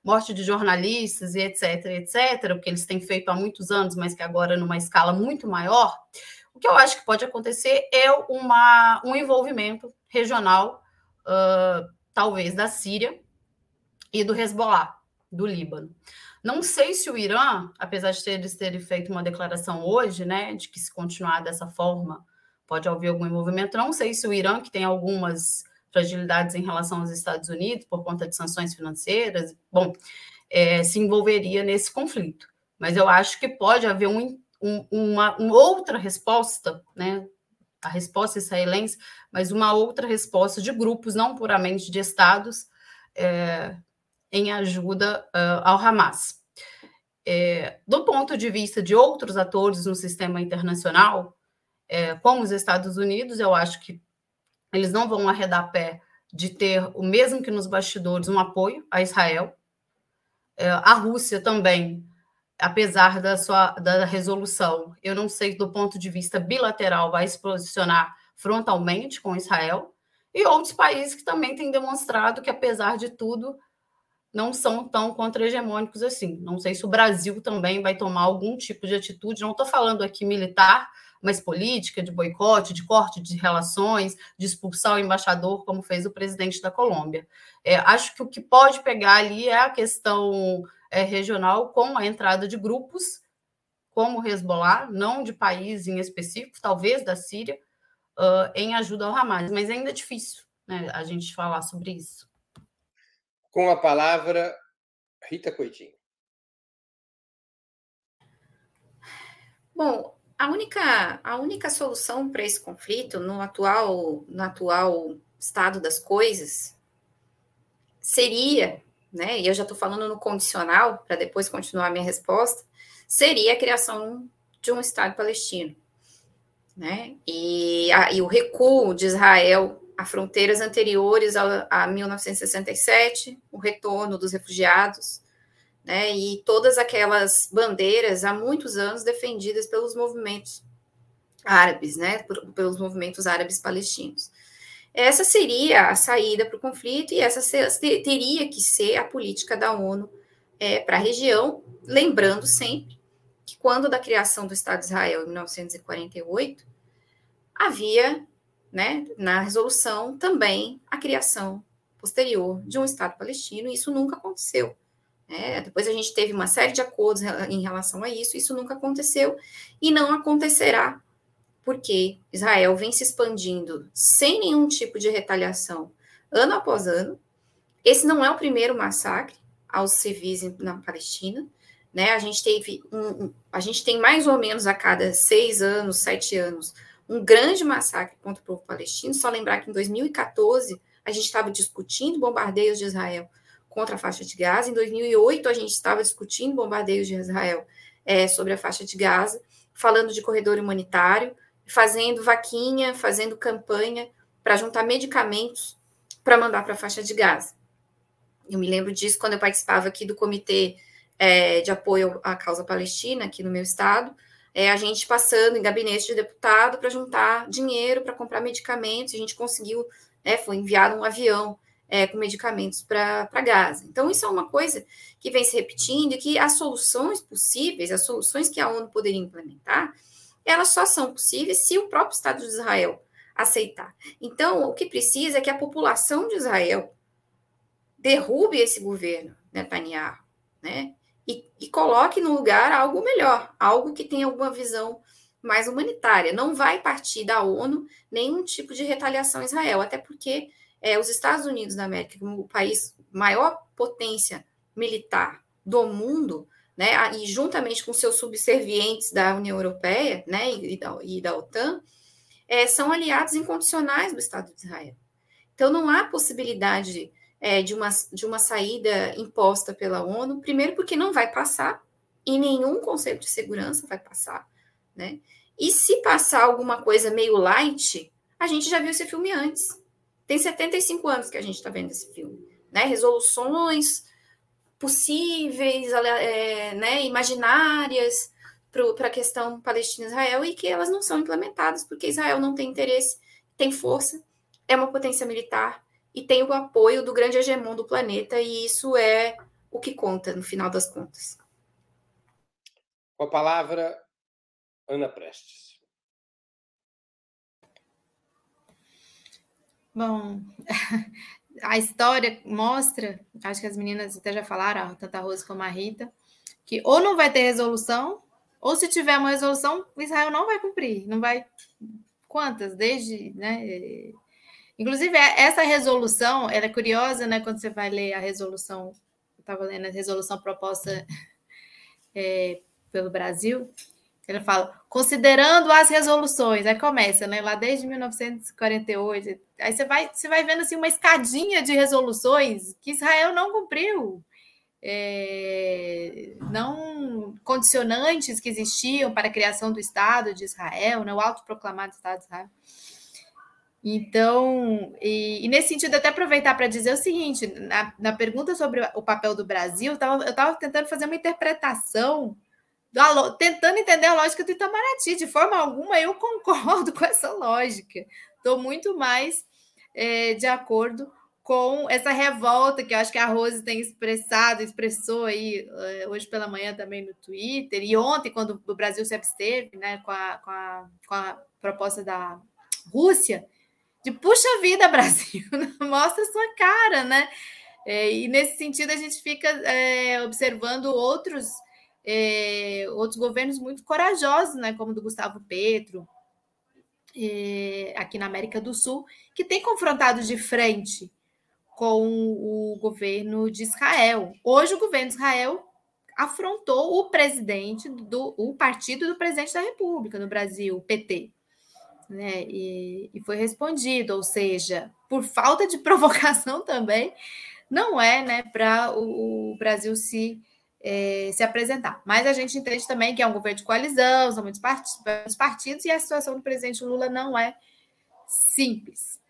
Speaker 4: morte de jornalistas e etc, etc, o que eles têm feito há muitos anos, mas que agora numa escala muito maior. O que eu acho que pode acontecer é uma, um envolvimento regional, uh, talvez da Síria e do Hezbollah, do Líbano. Não sei se o Irã, apesar de eles terem feito uma declaração hoje, né, de que se continuar dessa forma pode haver algum envolvimento, não sei se o Irã, que tem algumas fragilidades em relação aos Estados Unidos por conta de sanções financeiras, bom, é, se envolveria nesse conflito. Mas eu acho que pode haver um um, uma, uma, outra resposta, né? A resposta israelense, mas uma outra resposta de grupos, não puramente de estados, é, em ajuda uh, ao Hamas. É, do ponto de vista de outros atores no sistema internacional, é, como os Estados Unidos, eu acho que eles não vão arredar pé de ter, o mesmo que nos bastidores, um apoio a Israel. É, a Rússia também apesar da sua da resolução, eu não sei do ponto de vista bilateral vai se posicionar frontalmente com Israel, e outros países que também têm demonstrado que, apesar de tudo, não são tão contra-hegemônicos assim. Não sei se o Brasil também vai tomar algum tipo de atitude, não estou falando aqui militar, mas política, de boicote, de corte de relações, de expulsar o embaixador, como fez o presidente da Colômbia. É, acho que o que pode pegar ali é a questão é, regional com a entrada de grupos como o Hezbollah, não de país em específico, talvez da Síria, uh, em ajuda ao Hamas. Mas ainda é difícil né, a gente falar sobre isso.
Speaker 1: Com a palavra, Rita Coitinho.
Speaker 3: Bom, a única, a única solução para esse conflito no atual, no atual estado das coisas seria né, e eu já estou falando no condicional, para depois continuar a minha resposta, seria a criação de um Estado palestino. Né? E, a, e o recuo de Israel a fronteiras anteriores a, a 1967, o retorno dos refugiados, né, e todas aquelas bandeiras há muitos anos defendidas pelos movimentos árabes, né, por, pelos movimentos árabes palestinos. essa seria a saída para o conflito e essa teria que ser a política da ONU é, para a região, lembrando sempre que quando da criação do Estado de Israel em 1948 havia, né, na resolução também a criação posterior de um Estado palestino e isso nunca aconteceu. É, depois a gente teve uma série de acordos em relação a isso, isso nunca aconteceu e não acontecerá porque Israel vem se expandindo sem nenhum tipo de retaliação ano após ano. Esse não é o primeiro massacre aos civis na Palestina. Né? A gente teve um, a gente tem mais ou menos a cada seis anos, sete anos, um grande massacre contra o povo palestino. Só lembrar que em 2014 a gente estava discutindo bombardeios de Israel contra a faixa de Gaza. Em 2008 a gente estava discutindo bombardeios de Israel é, sobre a faixa de Gaza, falando de corredor humanitário fazendo vaquinha, fazendo campanha para juntar medicamentos para mandar para a faixa de Gaza. Eu me lembro disso quando eu participava aqui do comitê é, de apoio à causa palestina, aqui no meu estado, é, a gente passando em gabinete de deputado para juntar dinheiro para comprar medicamentos, a gente conseguiu, né, foi enviado um avião é, com medicamentos para Gaza. Então, isso é uma coisa que vem se repetindo e que as soluções possíveis, as soluções que a ONU poderia implementar, elas só são possíveis se o próprio Estado de Israel aceitar. Então, o que precisa é que a população de Israel derrube esse governo Netanyahu, né? E, e coloque no lugar algo melhor, algo que tenha alguma visão mais humanitária. Não vai partir da ONU nenhum tipo de retaliação a Israel, até porque é, os Estados Unidos da América, como o país maior potência militar do mundo, né, e juntamente com seus subservientes da União Europeia né, e, da, e da OTAN, é, são aliados incondicionais do Estado de Israel. Então, não há possibilidade é, de, uma, de uma saída imposta pela ONU, primeiro porque não vai passar, e nenhum Conselho de Segurança vai passar, né? E se passar alguma coisa meio light, a gente já viu esse filme antes. Tem 75 anos que a gente está vendo esse filme, né? Resoluções possíveis, é, né, imaginárias para a questão Palestina-Israel e que elas não são implementadas porque Israel não tem interesse, tem força, é uma potência militar e tem o apoio do grande hegemon do planeta e isso é o que conta no final das contas.
Speaker 1: Com a palavra, Ana Prestes.
Speaker 2: Bom, a história mostra, acho que as meninas até já falaram, tanto a Rose como a Rita, que ou não vai ter resolução, ou se tiver uma resolução, Israel não vai cumprir, não vai. Quantas? Desde. Né? Inclusive, é, essa resolução, ela é curiosa, né? Quando você vai ler a resolução, eu estava lendo a resolução proposta é, pelo Brasil, ele fala, considerando as resoluções, aí começa, né? Lá desde 1948. Aí você vai, você vai vendo assim uma escadinha de resoluções que Israel não cumpriu. É, não condicionantes que existiam para a criação do Estado de Israel, né, o autoproclamado Estado de Israel. Então, e, e nesse sentido, até aproveitar para dizer o seguinte: na, na pergunta sobre o papel do Brasil, eu estava tentando fazer uma interpretação tentando entender a lógica do Itamaraty. De forma alguma, eu concordo com essa lógica. Estou muito mais é, de acordo com essa revolta que eu acho que a Rose tem expressado, expressou aí é, hoje pela manhã também no Twitter, e ontem, quando o Brasil se absteve né, com, a, com, a, com a proposta da Rússia, de puxa vida, Brasil, mostra sua cara, né? É, e nesse sentido, a gente fica é, observando outros é, outros governos muito corajosos, né, como do Gustavo Petro, é, aqui na América do Sul, que tem confrontado de frente com o governo de Israel. Hoje, o governo de Israel afrontou o presidente do o partido do presidente da República no Brasil, o PT. Né? E, e foi respondido, ou seja, por falta de provocação também, não é né, para o, o Brasil se é, se apresentar. Mas a gente entende também que é um governo de coalizão, são muitos partidos, e a situação do presidente Lula não é simples.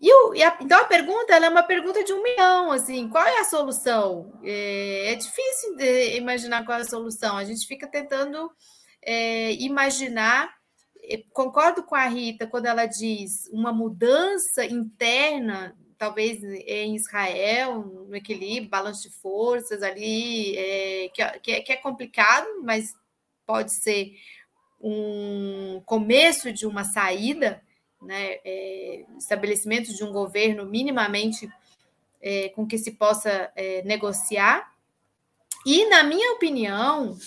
Speaker 2: E, o, e a, então a pergunta é uma pergunta de um milhão, assim, qual é a solução? É, é difícil imaginar qual é a solução. A gente fica tentando é, imaginar concordo com a Rita quando ela diz uma mudança interna, talvez em Israel, no equilíbrio, balanço de forças ali, é, que, é, que é complicado, mas pode ser um começo de uma saída, né, é, estabelecimento de um governo minimamente é, com que se possa é, negociar. E, na minha opinião,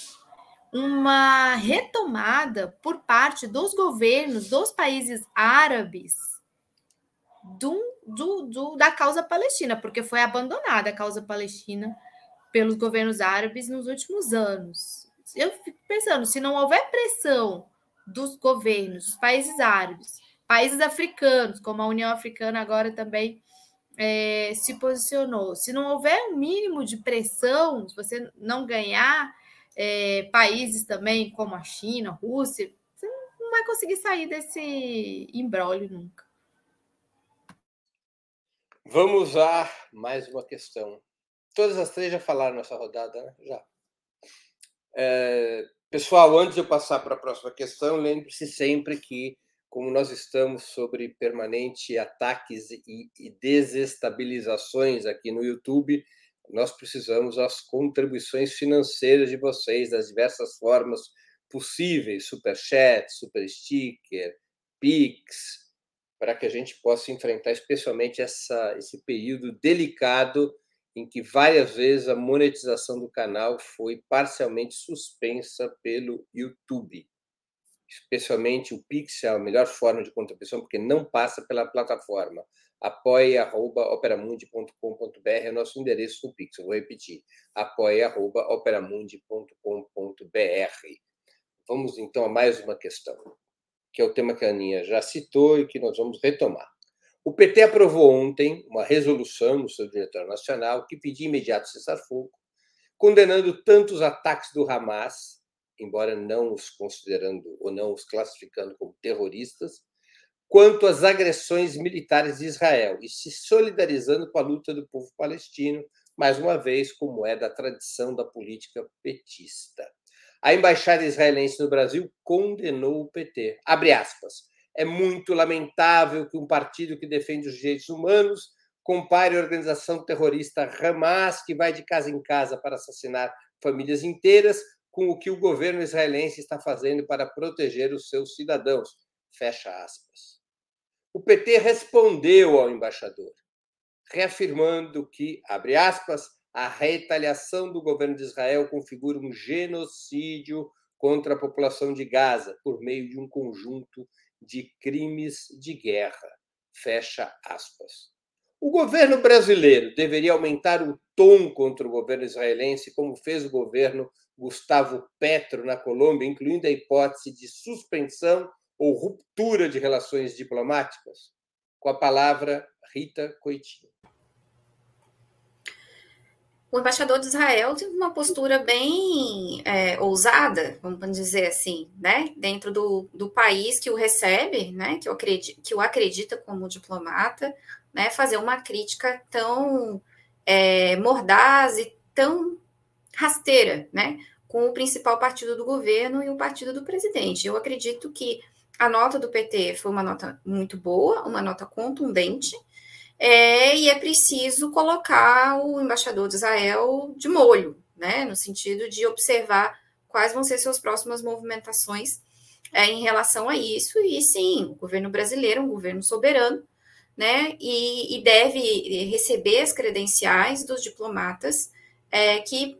Speaker 2: uma retomada por parte dos governos dos países árabes do, do, do, da causa palestina, porque foi abandonada a causa palestina pelos governos árabes nos últimos anos. Eu fico pensando, se não houver pressão dos governos dos países árabes, países africanos, como a União Africana agora também é, se posicionou, se não houver um mínimo de pressão, se você não ganhar é, países também como a China, a Rússia, você não vai conseguir sair desse embrólio nunca.
Speaker 1: Vamos usar mais uma questão. Todas as três já falaram nessa rodada, né? Já. É, pessoal, antes de eu passar para a próxima questão, lembre-se sempre que, como nós estamos sobre permanente ataques e, e desestabilizações aqui no YouTube, nós precisamos das contribuições financeiras de vocês das diversas formas possíveis, super chat, super sticker, Pix, para que a gente possa enfrentar especialmente essa, esse período delicado em que várias vezes a monetização do canal foi parcialmente suspensa pelo YouTube. Especialmente o Pix é a melhor forma de contribuição, porque não passa pela plataforma apoia.operamundi.com.br é nosso endereço no Pix. Eu vou repetir: apoia.operamundi.com.br. Vamos então a mais uma questão, que é o tema que a Aninha já citou e que nós vamos retomar. O PT aprovou ontem uma resolução no seu diretor nacional que pedia imediato cessar-fogo, condenando tanto os ataques do Hamas, embora não os considerando ou não os classificando como terroristas, quanto às agressões militares de Israel e se solidarizando com a luta do povo palestino, mais uma vez, como é da tradição da política petista. A embaixada israelense no Brasil condenou o PT. Abre aspas. É muito lamentável que um partido que defende os direitos humanos compare a organização terrorista Hamas, que vai de casa em casa para assassinar famílias inteiras, com o que o governo israelense está fazendo para proteger os seus cidadãos. Fecha aspas. O PT respondeu ao embaixador, reafirmando que, abre aspas, a retaliação do governo de Israel configura um genocídio contra a população de Gaza por meio de um conjunto de crimes de guerra. Fecha aspas. O governo brasileiro deveria aumentar o tom contra o governo israelense, como fez o governo Gustavo Petro na Colômbia, incluindo a hipótese de suspensão ou ruptura de relações diplomáticas? Com a palavra, Rita Coitinho.
Speaker 3: O embaixador de Israel teve uma postura bem é, ousada, vamos dizer assim, né? Dentro do, do país que o recebe, né? Que o, acredita, que o acredita como diplomata, né? Fazer uma crítica tão é, mordaz e tão rasteira, né? Com o principal partido do governo e o partido do presidente. Eu acredito que a nota do PT foi uma nota muito boa, uma nota contundente, é, e é preciso colocar o embaixador de Israel de molho, né, no sentido de observar quais vão ser suas próximas movimentações é, em relação a isso. E sim, o governo brasileiro é um governo soberano, né, e, e deve receber as credenciais dos diplomatas é, que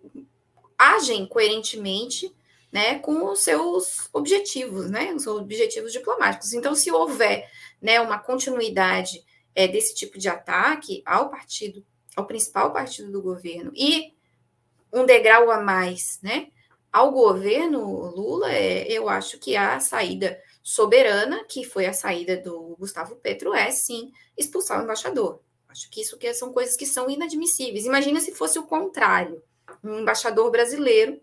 Speaker 3: agem coerentemente né, com os seus objetivos, né, os objetivos diplomáticos. Então, se houver né, uma continuidade é, desse tipo de ataque ao partido, ao principal partido do governo, e um degrau a mais, né, ao governo Lula, é, eu acho que a saída soberana, que foi a saída do Gustavo Petro, é sim expulsar o embaixador. Acho que isso que são coisas que são inadmissíveis. Imagina se fosse o contrário, um embaixador brasileiro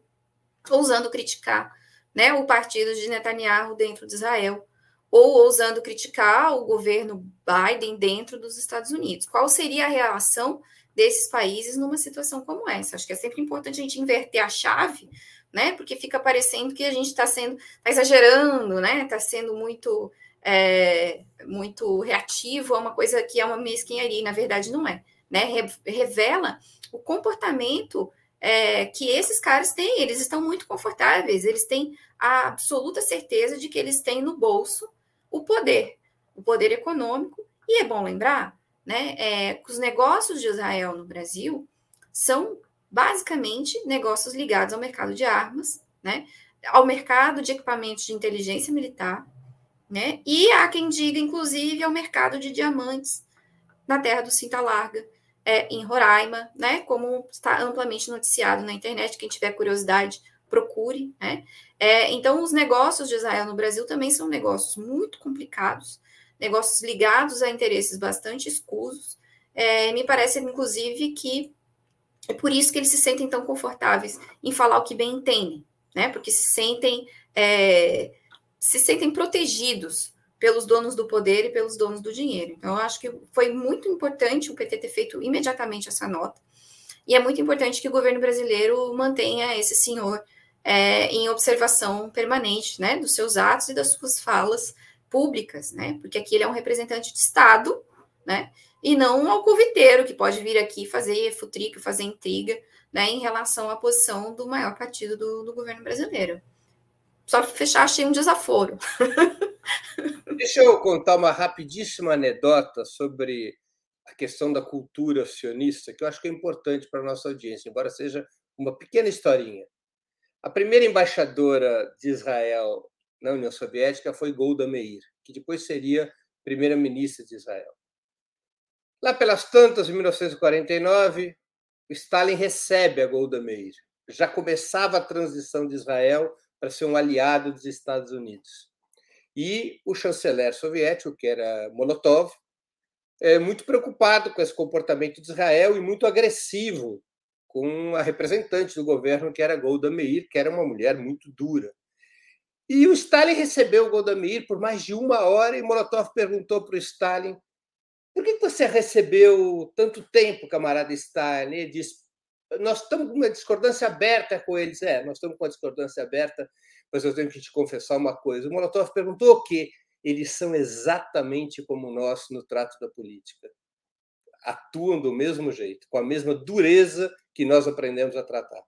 Speaker 3: ousando criticar né, o partido de Netanyahu dentro de Israel, ou ousando criticar o governo Biden dentro dos Estados Unidos. Qual seria a reação desses países numa situação como essa. Acho que é sempre importante a gente inverter a chave, né? Porque fica parecendo que a gente está sendo, está exagerando, né? Está sendo muito, é, muito reativo a uma coisa que é uma mesquinharia, e na verdade não é, né? Revela o comportamento é, que esses caras têm. Eles estão muito confortáveis, eles têm a absoluta certeza de que eles têm no bolso o poder, o poder econômico. E é bom lembrar né, é, que os negócios de Israel no Brasil são basicamente negócios ligados ao mercado de armas, né, ao mercado de equipamentos de inteligência militar, né, e há quem diga, inclusive, ao mercado de diamantes na terra do Cinta Larga, é, em Roraima, né? Como está amplamente noticiado na internet, quem tiver curiosidade, procure, né? É, então, os negócios de Israel no Brasil também são negócios muito complicados, negócios ligados a interesses bastante escusos. É, me parece, inclusive, que é por isso que eles se sentem tão confortáveis em falar o que bem entendem, né? Porque se sentem é, se sentem protegidos pelos donos do poder e pelos donos do dinheiro. Então, eu acho que foi muito importante o PT ter feito imediatamente essa nota, e é muito importante que o governo brasileiro mantenha esse senhor é, em observação permanente, né, dos seus atos e das suas falas públicas, né, porque aqui ele é um representante de Estado, né, e não um alcoviteiro que pode vir aqui fazer futrico, fazer intriga, né, em relação à posição do maior partido do, do governo brasileiro. Só para fechar, achei um desaforo.
Speaker 1: Deixa eu contar uma rapidíssima anedota sobre a questão da cultura sionista, que eu acho que é importante para a nossa audiência, embora seja uma pequena historinha. A primeira embaixadora de Israel na União Soviética foi Golda Meir, que depois seria primeira-ministra de Israel. Lá pelas tantas, em 1949, Stalin recebe a Golda Meir. Já começava a transição de Israel para ser um aliado dos Estados Unidos. E o chanceler soviético, que era Molotov, é muito preocupado com esse comportamento de Israel e muito agressivo com a representante do governo, que era Golda Meir, que era uma mulher muito dura. E o Stalin recebeu Golda Meir por mais de uma hora e Molotov perguntou para o Stalin por que você recebeu tanto tempo, camarada Stalin? Ele disse, nós estamos com uma discordância aberta com eles. É, nós estamos com uma discordância aberta, mas eu tenho que te confessar uma coisa. O Molotov perguntou o quê? Eles são exatamente como nós no trato da política. Atuam do mesmo jeito, com a mesma dureza que nós aprendemos a tratar.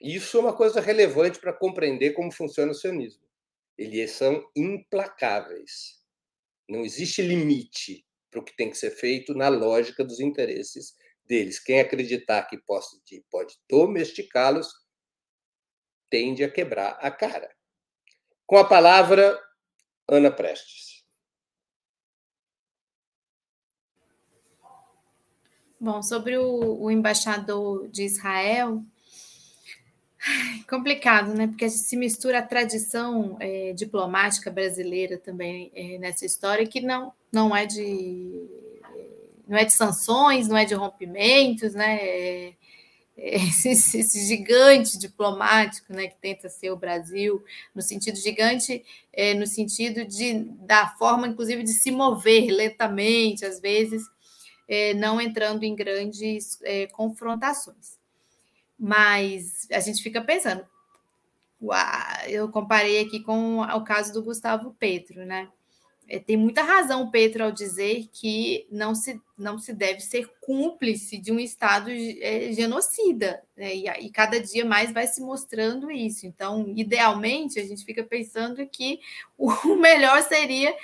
Speaker 1: Isso é uma coisa relevante para compreender como funciona o sionismo. Eles são implacáveis. Não existe limite para o que tem que ser feito na lógica dos interesses deles. Quem acreditar que pode, pode domesticá-los tende a quebrar a cara. Com a palavra, Ana Prestes.
Speaker 2: Bom, sobre o, o embaixador de Israel, complicado, né? Porque se mistura a tradição é, diplomática brasileira também é, nessa história, que não, não é de não é de sanções, não é de rompimentos, né? É, é esse, esse, gigante diplomático, né, que tenta ser o Brasil, no sentido gigante, é, no sentido de da forma, inclusive, de se mover lentamente, às vezes, é, não entrando em grandes é, confrontações. Mas a gente fica pensando, uau, eu comparei aqui com o caso do Gustavo Petro, né? é, tem muita razão o Petro ao dizer que não se, não se deve ser cúmplice de um Estado genocida, né? e, e, cada dia mais vai se mostrando isso. Então, idealmente, a gente fica pensando que o melhor seria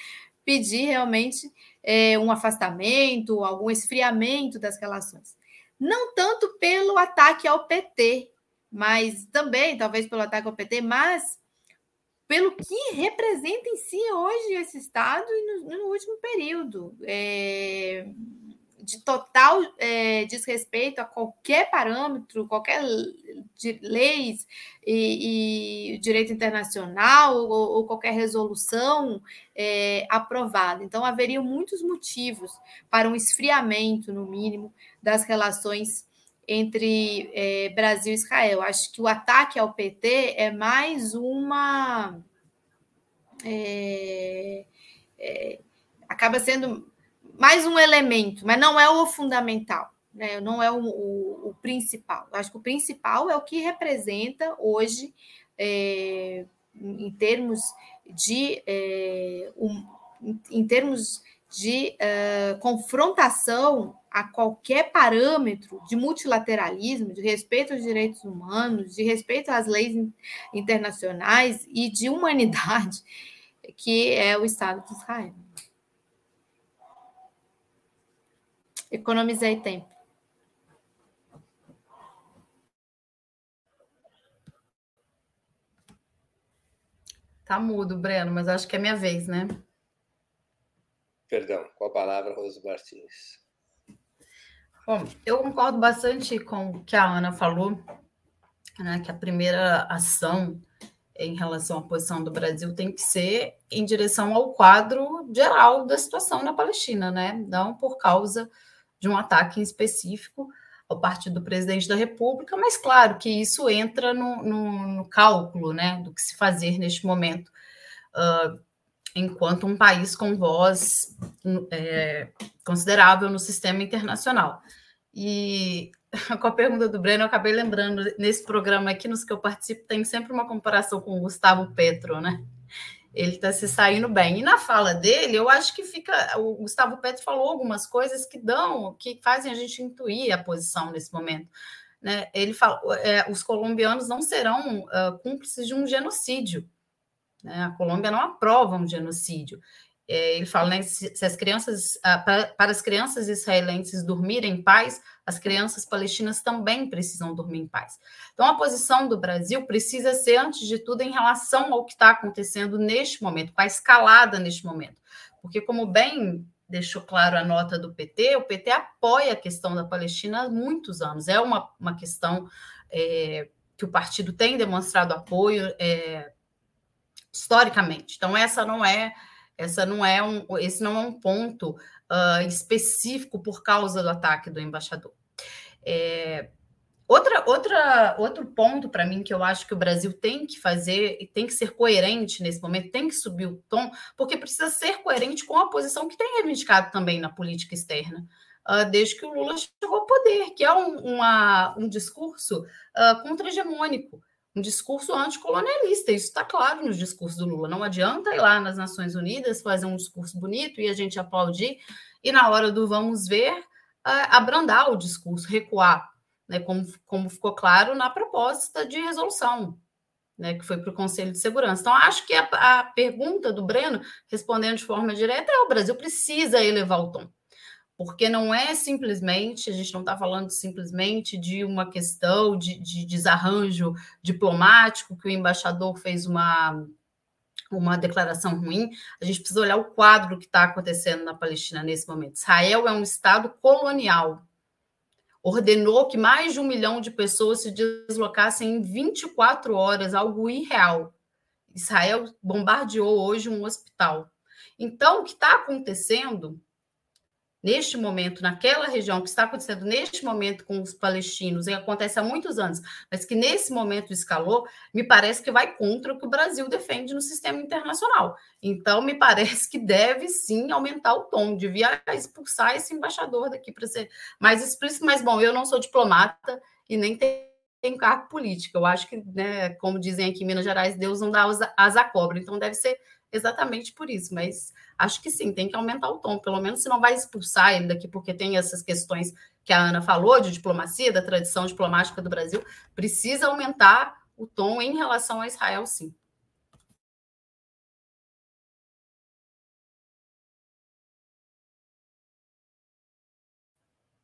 Speaker 2: pedir realmente é, um afastamento, algum esfriamento das relações. Não tanto pelo ataque ao PT, mas também, talvez pelo ataque ao PT, mas pelo que representa em si hoje esse Estado e no, no último período. É, de total é, desrespeito a qualquer parâmetro, qualquer leis e, e direito internacional ou, ou qualquer resolução é, aprovada. Então, haveriam muitos motivos para um esfriamento, no mínimo, das relações entre é, Brasil e Israel. Acho que o ataque ao PT é mais uma. É, é, acaba sendo mais um elemento, mas não é o fundamental. né? não é o, o, o, principal. Acho que o principal é o que representa hoje, é, em termos de é, um, em termos de uh, confrontação a qualquer parâmetro de multilateralismo, de respeito aos direitos humanos, de respeito às leis internacionais e de humanidade, que é o Estado de Israel. Economizei tempo.
Speaker 4: Tá mudo, Breno, mas acho que é minha vez, né?
Speaker 1: Perdão, com a palavra, Rosa Martins.
Speaker 4: Bom, eu concordo bastante com o que a Ana falou, né, que a primeira ação em relação à posição do Brasil tem que ser em direção ao quadro geral da situação na Palestina, né? Não por causa de um ataque específico ao partido do presidente da República, mas claro que isso entra no, no, no cálculo né, do que se fazer neste momento. Uh, enquanto um país com voz é, considerável no sistema internacional. E com a pergunta do Breno, eu acabei lembrando, nesse programa aqui, nos que eu participo, tem sempre uma comparação com o Gustavo Petro, né? Ele está se saindo bem. E na fala dele, eu acho que fica. O Gustavo Petro falou algumas coisas que dão, que fazem a gente intuir a posição nesse momento. Né? Ele falou: é, os colombianos não serão uh, cúmplices de um genocídio. Né? A Colômbia não aprova um genocídio. É, ele fala, né, se, se as crianças, ah, para, para as crianças israelenses dormirem em paz, as crianças palestinas também precisam dormir em paz. Então, a posição do Brasil precisa ser, antes de tudo, em relação ao que está acontecendo neste momento, com a escalada neste momento. Porque, como bem deixou claro a nota do PT, o PT apoia a questão da Palestina há muitos anos. É uma, uma questão é, que o partido tem demonstrado apoio. É, historicamente. Então essa não é essa não é um esse não é um ponto uh, específico por causa do ataque do embaixador. É, outra, outra, outro ponto para mim que eu acho que o Brasil tem que fazer e tem que ser coerente nesse momento, tem que subir o tom, porque precisa ser coerente com a posição que tem reivindicado também na política externa. Uh, desde que o Lula chegou ao poder, que é um, uma, um discurso uh, contra-hegemônico, um discurso anticolonialista. Isso está claro nos discursos do Lula. Não adianta ir lá nas Nações Unidas fazer um discurso bonito e a gente aplaudir, e na hora do vamos ver, abrandar o discurso, recuar, né, como, como ficou claro na proposta de resolução. Né, que foi para o Conselho de Segurança. Então, acho que a, a pergunta do Breno, respondendo de forma direta, é: o Brasil precisa elevar o tom porque não é simplesmente, a gente não está falando simplesmente de uma questão de, de, desarranjo diplomático, que o embaixador fez uma, uma declaração ruim, a gente precisa olhar o quadro que está acontecendo na Palestina nesse momento. Israel é um Estado colonial. Ordenou que mais de um milhão de pessoas se deslocassem em 24 horas, algo irreal. Israel bombardeou hoje um hospital. Então, o que está acontecendo neste momento, naquela região, que está acontecendo neste momento com os palestinos, e acontece há muitos anos, mas que nesse momento escalou, me parece que vai contra o que o Brasil defende no sistema internacional. Então, me parece que deve sim aumentar o tom, devia expulsar esse embaixador daqui para ser mais explícito. Mas, bom, eu não sou diplomata e nem tenho cargo político. Eu acho que, né, como dizem aqui em Minas Gerais, Deus não dá asa à cobra, então deve ser exatamente por isso, mas acho que sim, tem que aumentar o tom, pelo menos se não vai expulsar ele daqui, porque tem essas questões que a Ana falou de diplomacia, da tradição diplomática do Brasil, precisa aumentar o tom em relação a Israel, sim.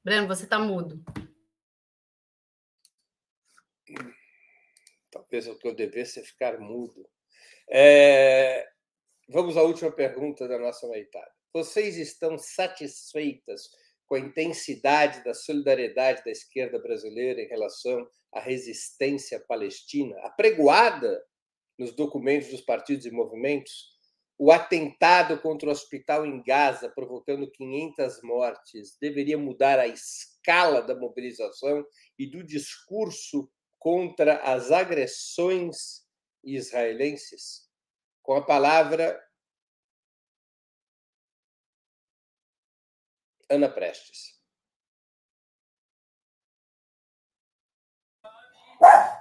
Speaker 4: Breno, você está mudo.
Speaker 1: Talvez o que eu devesse ficar mudo. É, Vamos à última pergunta da nossa noitada. Vocês estão satisfeitas com a intensidade da solidariedade da esquerda brasileira em relação à resistência palestina, apregoada nos documentos dos partidos e movimentos? O atentado contra o hospital em Gaza, provocando 500 mortes, deveria mudar a escala da mobilização e do discurso contra as agressões israelenses? com a palavra Ana Prestes.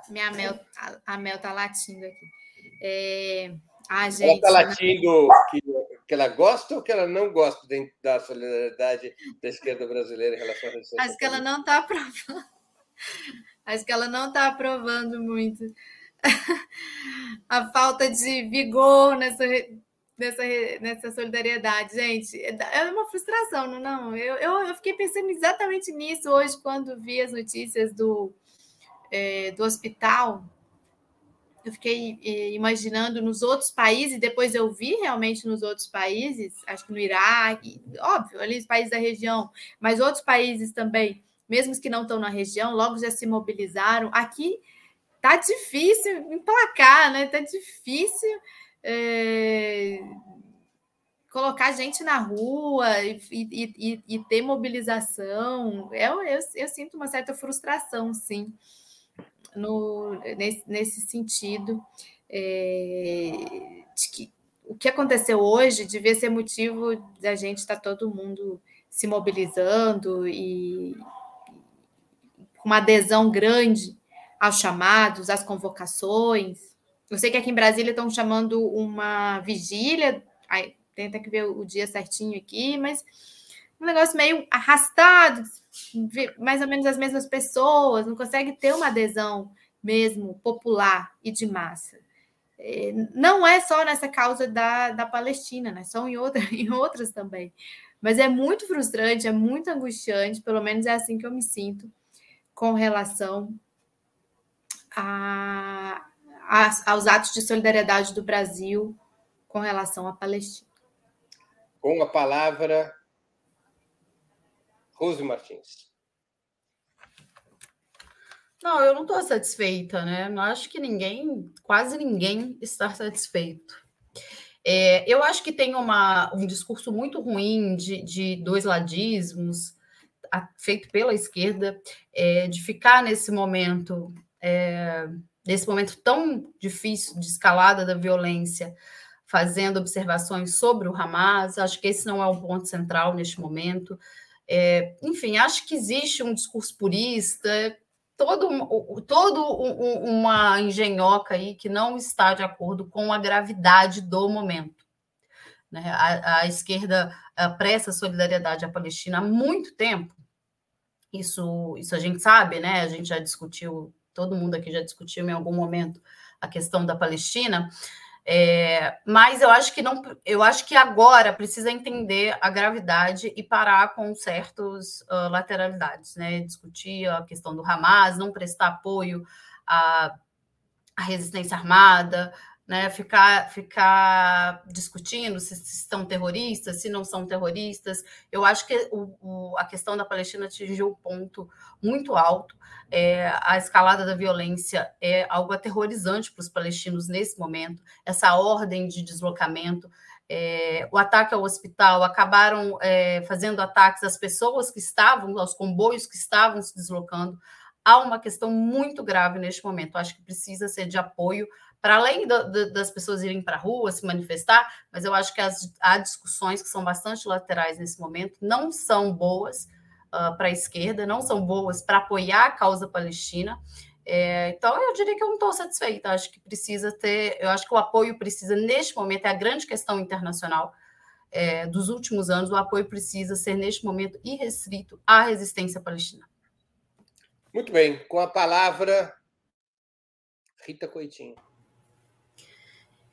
Speaker 2: Minha mel, tá, a, a Mel tá latindo aqui. É,
Speaker 1: a gente... Ela tá latindo que, que, ela gosta ou que ela não gosta da solidariedade da esquerda brasileira em relação a
Speaker 2: isso. Acho que ela não está aprovando. Acho que ela não está aprovando muito a falta de vigor nessa, nessa, nessa solidariedade. Gente, é uma frustração, não? não? Eu, eu, eu fiquei pensando exatamente nisso hoje, quando vi as notícias do, é, do hospital. Eu fiquei é, imaginando nos outros países, depois eu vi realmente nos outros países, acho que no Iraque, óbvio, ali os países da região, mas outros países também, mesmo que não estão na região, logo já se mobilizaram. Aqui tá difícil emplacar, né? Tá difícil é, colocar gente na rua e, e, e, e ter mobilização. Eu, eu, eu, sinto uma certa frustração, sim, no, nesse, nesse sentido. É, de que o que aconteceu hoje devia ser motivo da gente estar tá todo mundo se mobilizando e com uma adesão grande aos chamados, às convocações. Eu sei que aqui em Brasília estão chamando uma vigília, aí, tenta que ver o dia certinho aqui, mas um negócio meio arrastado, mais ou menos as mesmas pessoas, não consegue ter uma adesão mesmo popular e de massa. É, não é só nessa causa da, da Palestina, né? são em, outra, em outras também. Mas é muito frustrante, é muito angustiante, pelo menos é assim que eu me sinto com relação a, a, aos atos de solidariedade do Brasil com relação à Palestina.
Speaker 1: Com a palavra, Rose Martins.
Speaker 4: Não, eu não estou satisfeita, né? Não acho que ninguém, quase ninguém, está satisfeito. É, eu acho que tem uma, um discurso muito ruim de, de dois ladismos, feito pela esquerda, é, de ficar nesse momento é, nesse momento tão difícil de escalada da violência, fazendo observações sobre o Hamas. Acho que esse não é o ponto central neste momento. É, enfim, acho que existe um discurso purista, todo, todo uma engenhoca aí que não está de acordo com a gravidade do momento. Né? A, a esquerda presta solidariedade à Palestina há muito tempo. Isso, isso a gente sabe, né? A gente já discutiu todo mundo aqui já discutiu em algum momento a questão da Palestina. É, mas eu acho que não, eu acho que agora precisa entender a gravidade e parar com certas uh, lateralidades, né? Discutir a questão do Hamas, não prestar apoio à, à resistência armada, né, ficar, ficar discutindo se, se estão terroristas, se não são terroristas. Eu acho que o, o, a questão da Palestina atingiu um ponto muito alto. É, a escalada da violência é algo aterrorizante para os palestinos nesse momento. Essa ordem de deslocamento, é, o ataque ao hospital, acabaram é, fazendo ataques às pessoas que estavam, aos comboios que estavam se deslocando. Há uma questão muito grave neste momento. acho que precisa ser de apoio para além do, do, das pessoas irem para a rua se manifestar, mas eu acho que as, há discussões que são bastante laterais nesse momento, não são boas uh, para a esquerda, não são boas para apoiar a causa palestina. É, então, eu diria que eu não estou satisfeita. Acho que precisa ter, eu acho que o apoio precisa, neste momento, é a grande questão internacional é, dos últimos anos, o apoio precisa ser, neste momento, irrestrito à resistência palestina.
Speaker 1: Muito bem, com a palavra, Rita Coitinho.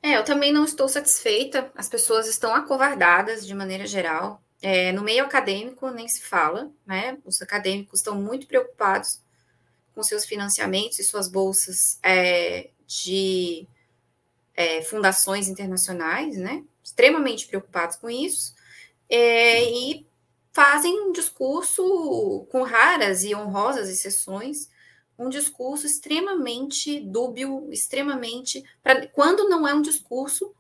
Speaker 3: É, eu também não estou satisfeita. As pessoas estão acovardadas de maneira geral. É, no meio acadêmico nem se fala, né? Os acadêmicos estão muito preocupados com seus financiamentos e suas bolsas é, de é, fundações internacionais, né? Extremamente preocupados com isso. É, e fazem um discurso com raras e honrosas exceções um discurso extremamente dúbio, extremamente. Pra, quando não é um discurso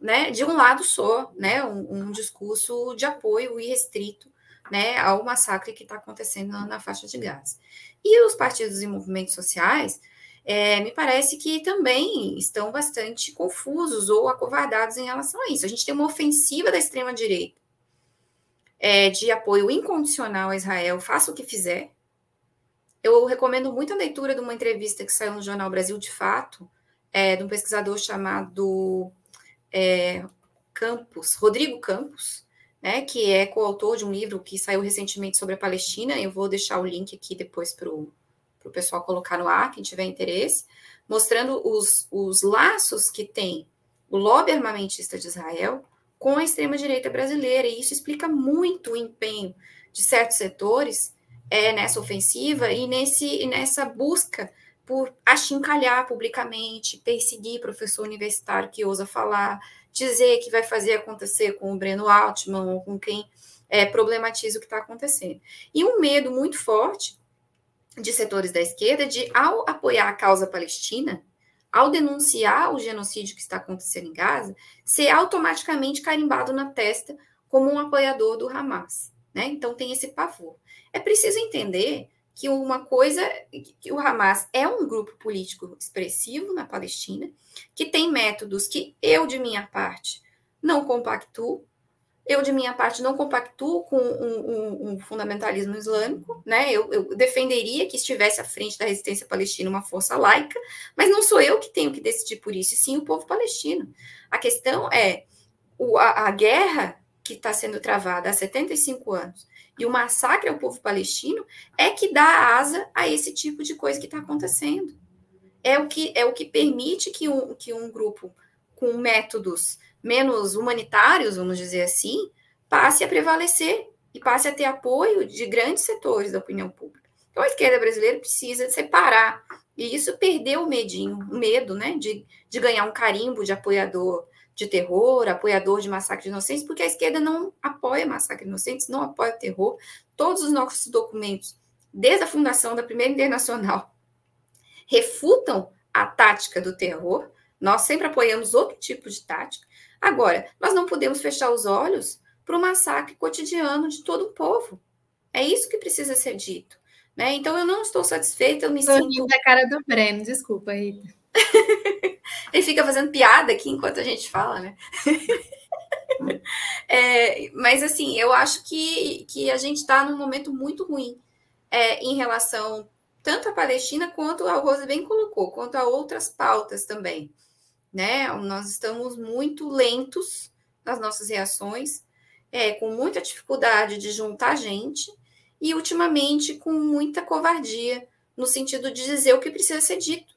Speaker 3: né, de um lado só, né, um, um discurso de apoio irrestrito né, ao massacre que está acontecendo na, na, faixa de Gaza. E os partidos e movimentos sociais, é, me parece que também estão bastante confusos ou acovardados em relação a isso. A gente tem uma ofensiva da extrema-direita é, de apoio incondicional a Israel, faça o que fizer, eu recomendo muito a leitura de uma entrevista que saiu no Jornal Brasil de Fato, é, de um pesquisador chamado é, Campos, Rodrigo Campos, né, que é coautor de um livro que saiu recentemente sobre a Palestina. Eu vou deixar o link aqui depois para o pessoal colocar no ar, quem tiver interesse, mostrando os, os laços que tem o lobby armamentista de Israel com a extrema-direita brasileira, e isso explica muito o empenho de certos setores é, nessa ofensiva e nesse, nessa busca por achincalhar publicamente, perseguir professor universitário que ousa falar, dizer que vai fazer acontecer com o Breno Altman ou com quem é, problematiza o que está acontecendo. E um medo muito forte de setores da esquerda de, ao apoiar a causa palestina, ao denunciar o genocídio que está acontecendo em Gaza, ser automaticamente carimbado na testa como um apoiador do Hamas. Né? Então tem esse pavor. É preciso entender que uma coisa, que o Hamas é um grupo político expressivo na Palestina, que tem métodos que eu, de minha parte, não compactuo, eu, de minha parte, não compactuo com um, um, um fundamentalismo islâmico, né? Eu, eu, defenderia que estivesse à frente da resistência palestina uma força laica, mas não sou eu que tenho que decidir por isso, e sim o povo palestino. A questão é o, a, a guerra que está sendo travada há 75 anos e o massacre ao povo palestino é que dá asa a esse tipo de coisa que está acontecendo. É o que é o que permite que um, que um grupo com métodos menos humanitários, vamos dizer assim, passe a prevalecer e passe a ter apoio de grandes setores da opinião pública. Então, a esquerda brasileira precisa separar, e isso perdeu o medinho, o medo né, de, de ganhar um carimbo de apoiador de terror, apoiador de massacre de inocentes, porque a esquerda não apoia massacre de inocentes, não apoia terror. Todos os nossos documentos, desde a fundação da Primeira Internacional, refutam a tática do terror. Nós sempre apoiamos outro tipo de tática. Agora, nós não podemos fechar os olhos para o massacre cotidiano de todo o povo. É isso que precisa ser dito. Né? Então, eu não estou satisfeita, eu me Tô sinto...
Speaker 2: da cara do Breno, desculpa, Rita.
Speaker 3: Ele fica fazendo piada aqui enquanto a gente fala, né? é, mas, assim, eu acho que, que a gente está num momento muito ruim é, em relação tanto à Palestina quanto a Rose bem colocou, quanto a outras pautas também né? Nós estamos muito lentos nas nossas reações, é, com muita dificuldade de juntar gente e, ultimamente, com muita covardia no sentido de dizer o que precisa ser dito.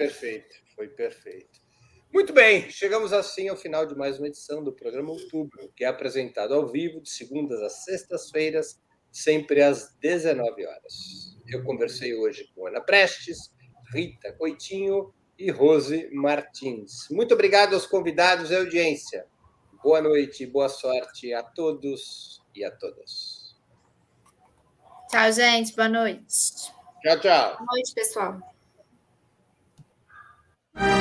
Speaker 1: Perfeito, foi perfeito. Muito bem, chegamos assim ao final de mais uma edição do programa Outubro, que é apresentado ao vivo de segundas às sextas-feiras sempre às 19 horas. Eu conversei hoje com Ana Prestes, Rita Coitinho e Rose Martins. Muito obrigado aos convidados e audiência. Boa noite e boa sorte a todos e a todas.
Speaker 2: Tchau, gente. Boa noite.
Speaker 1: Tchau, tchau.
Speaker 3: Boa noite, pessoal. Bye.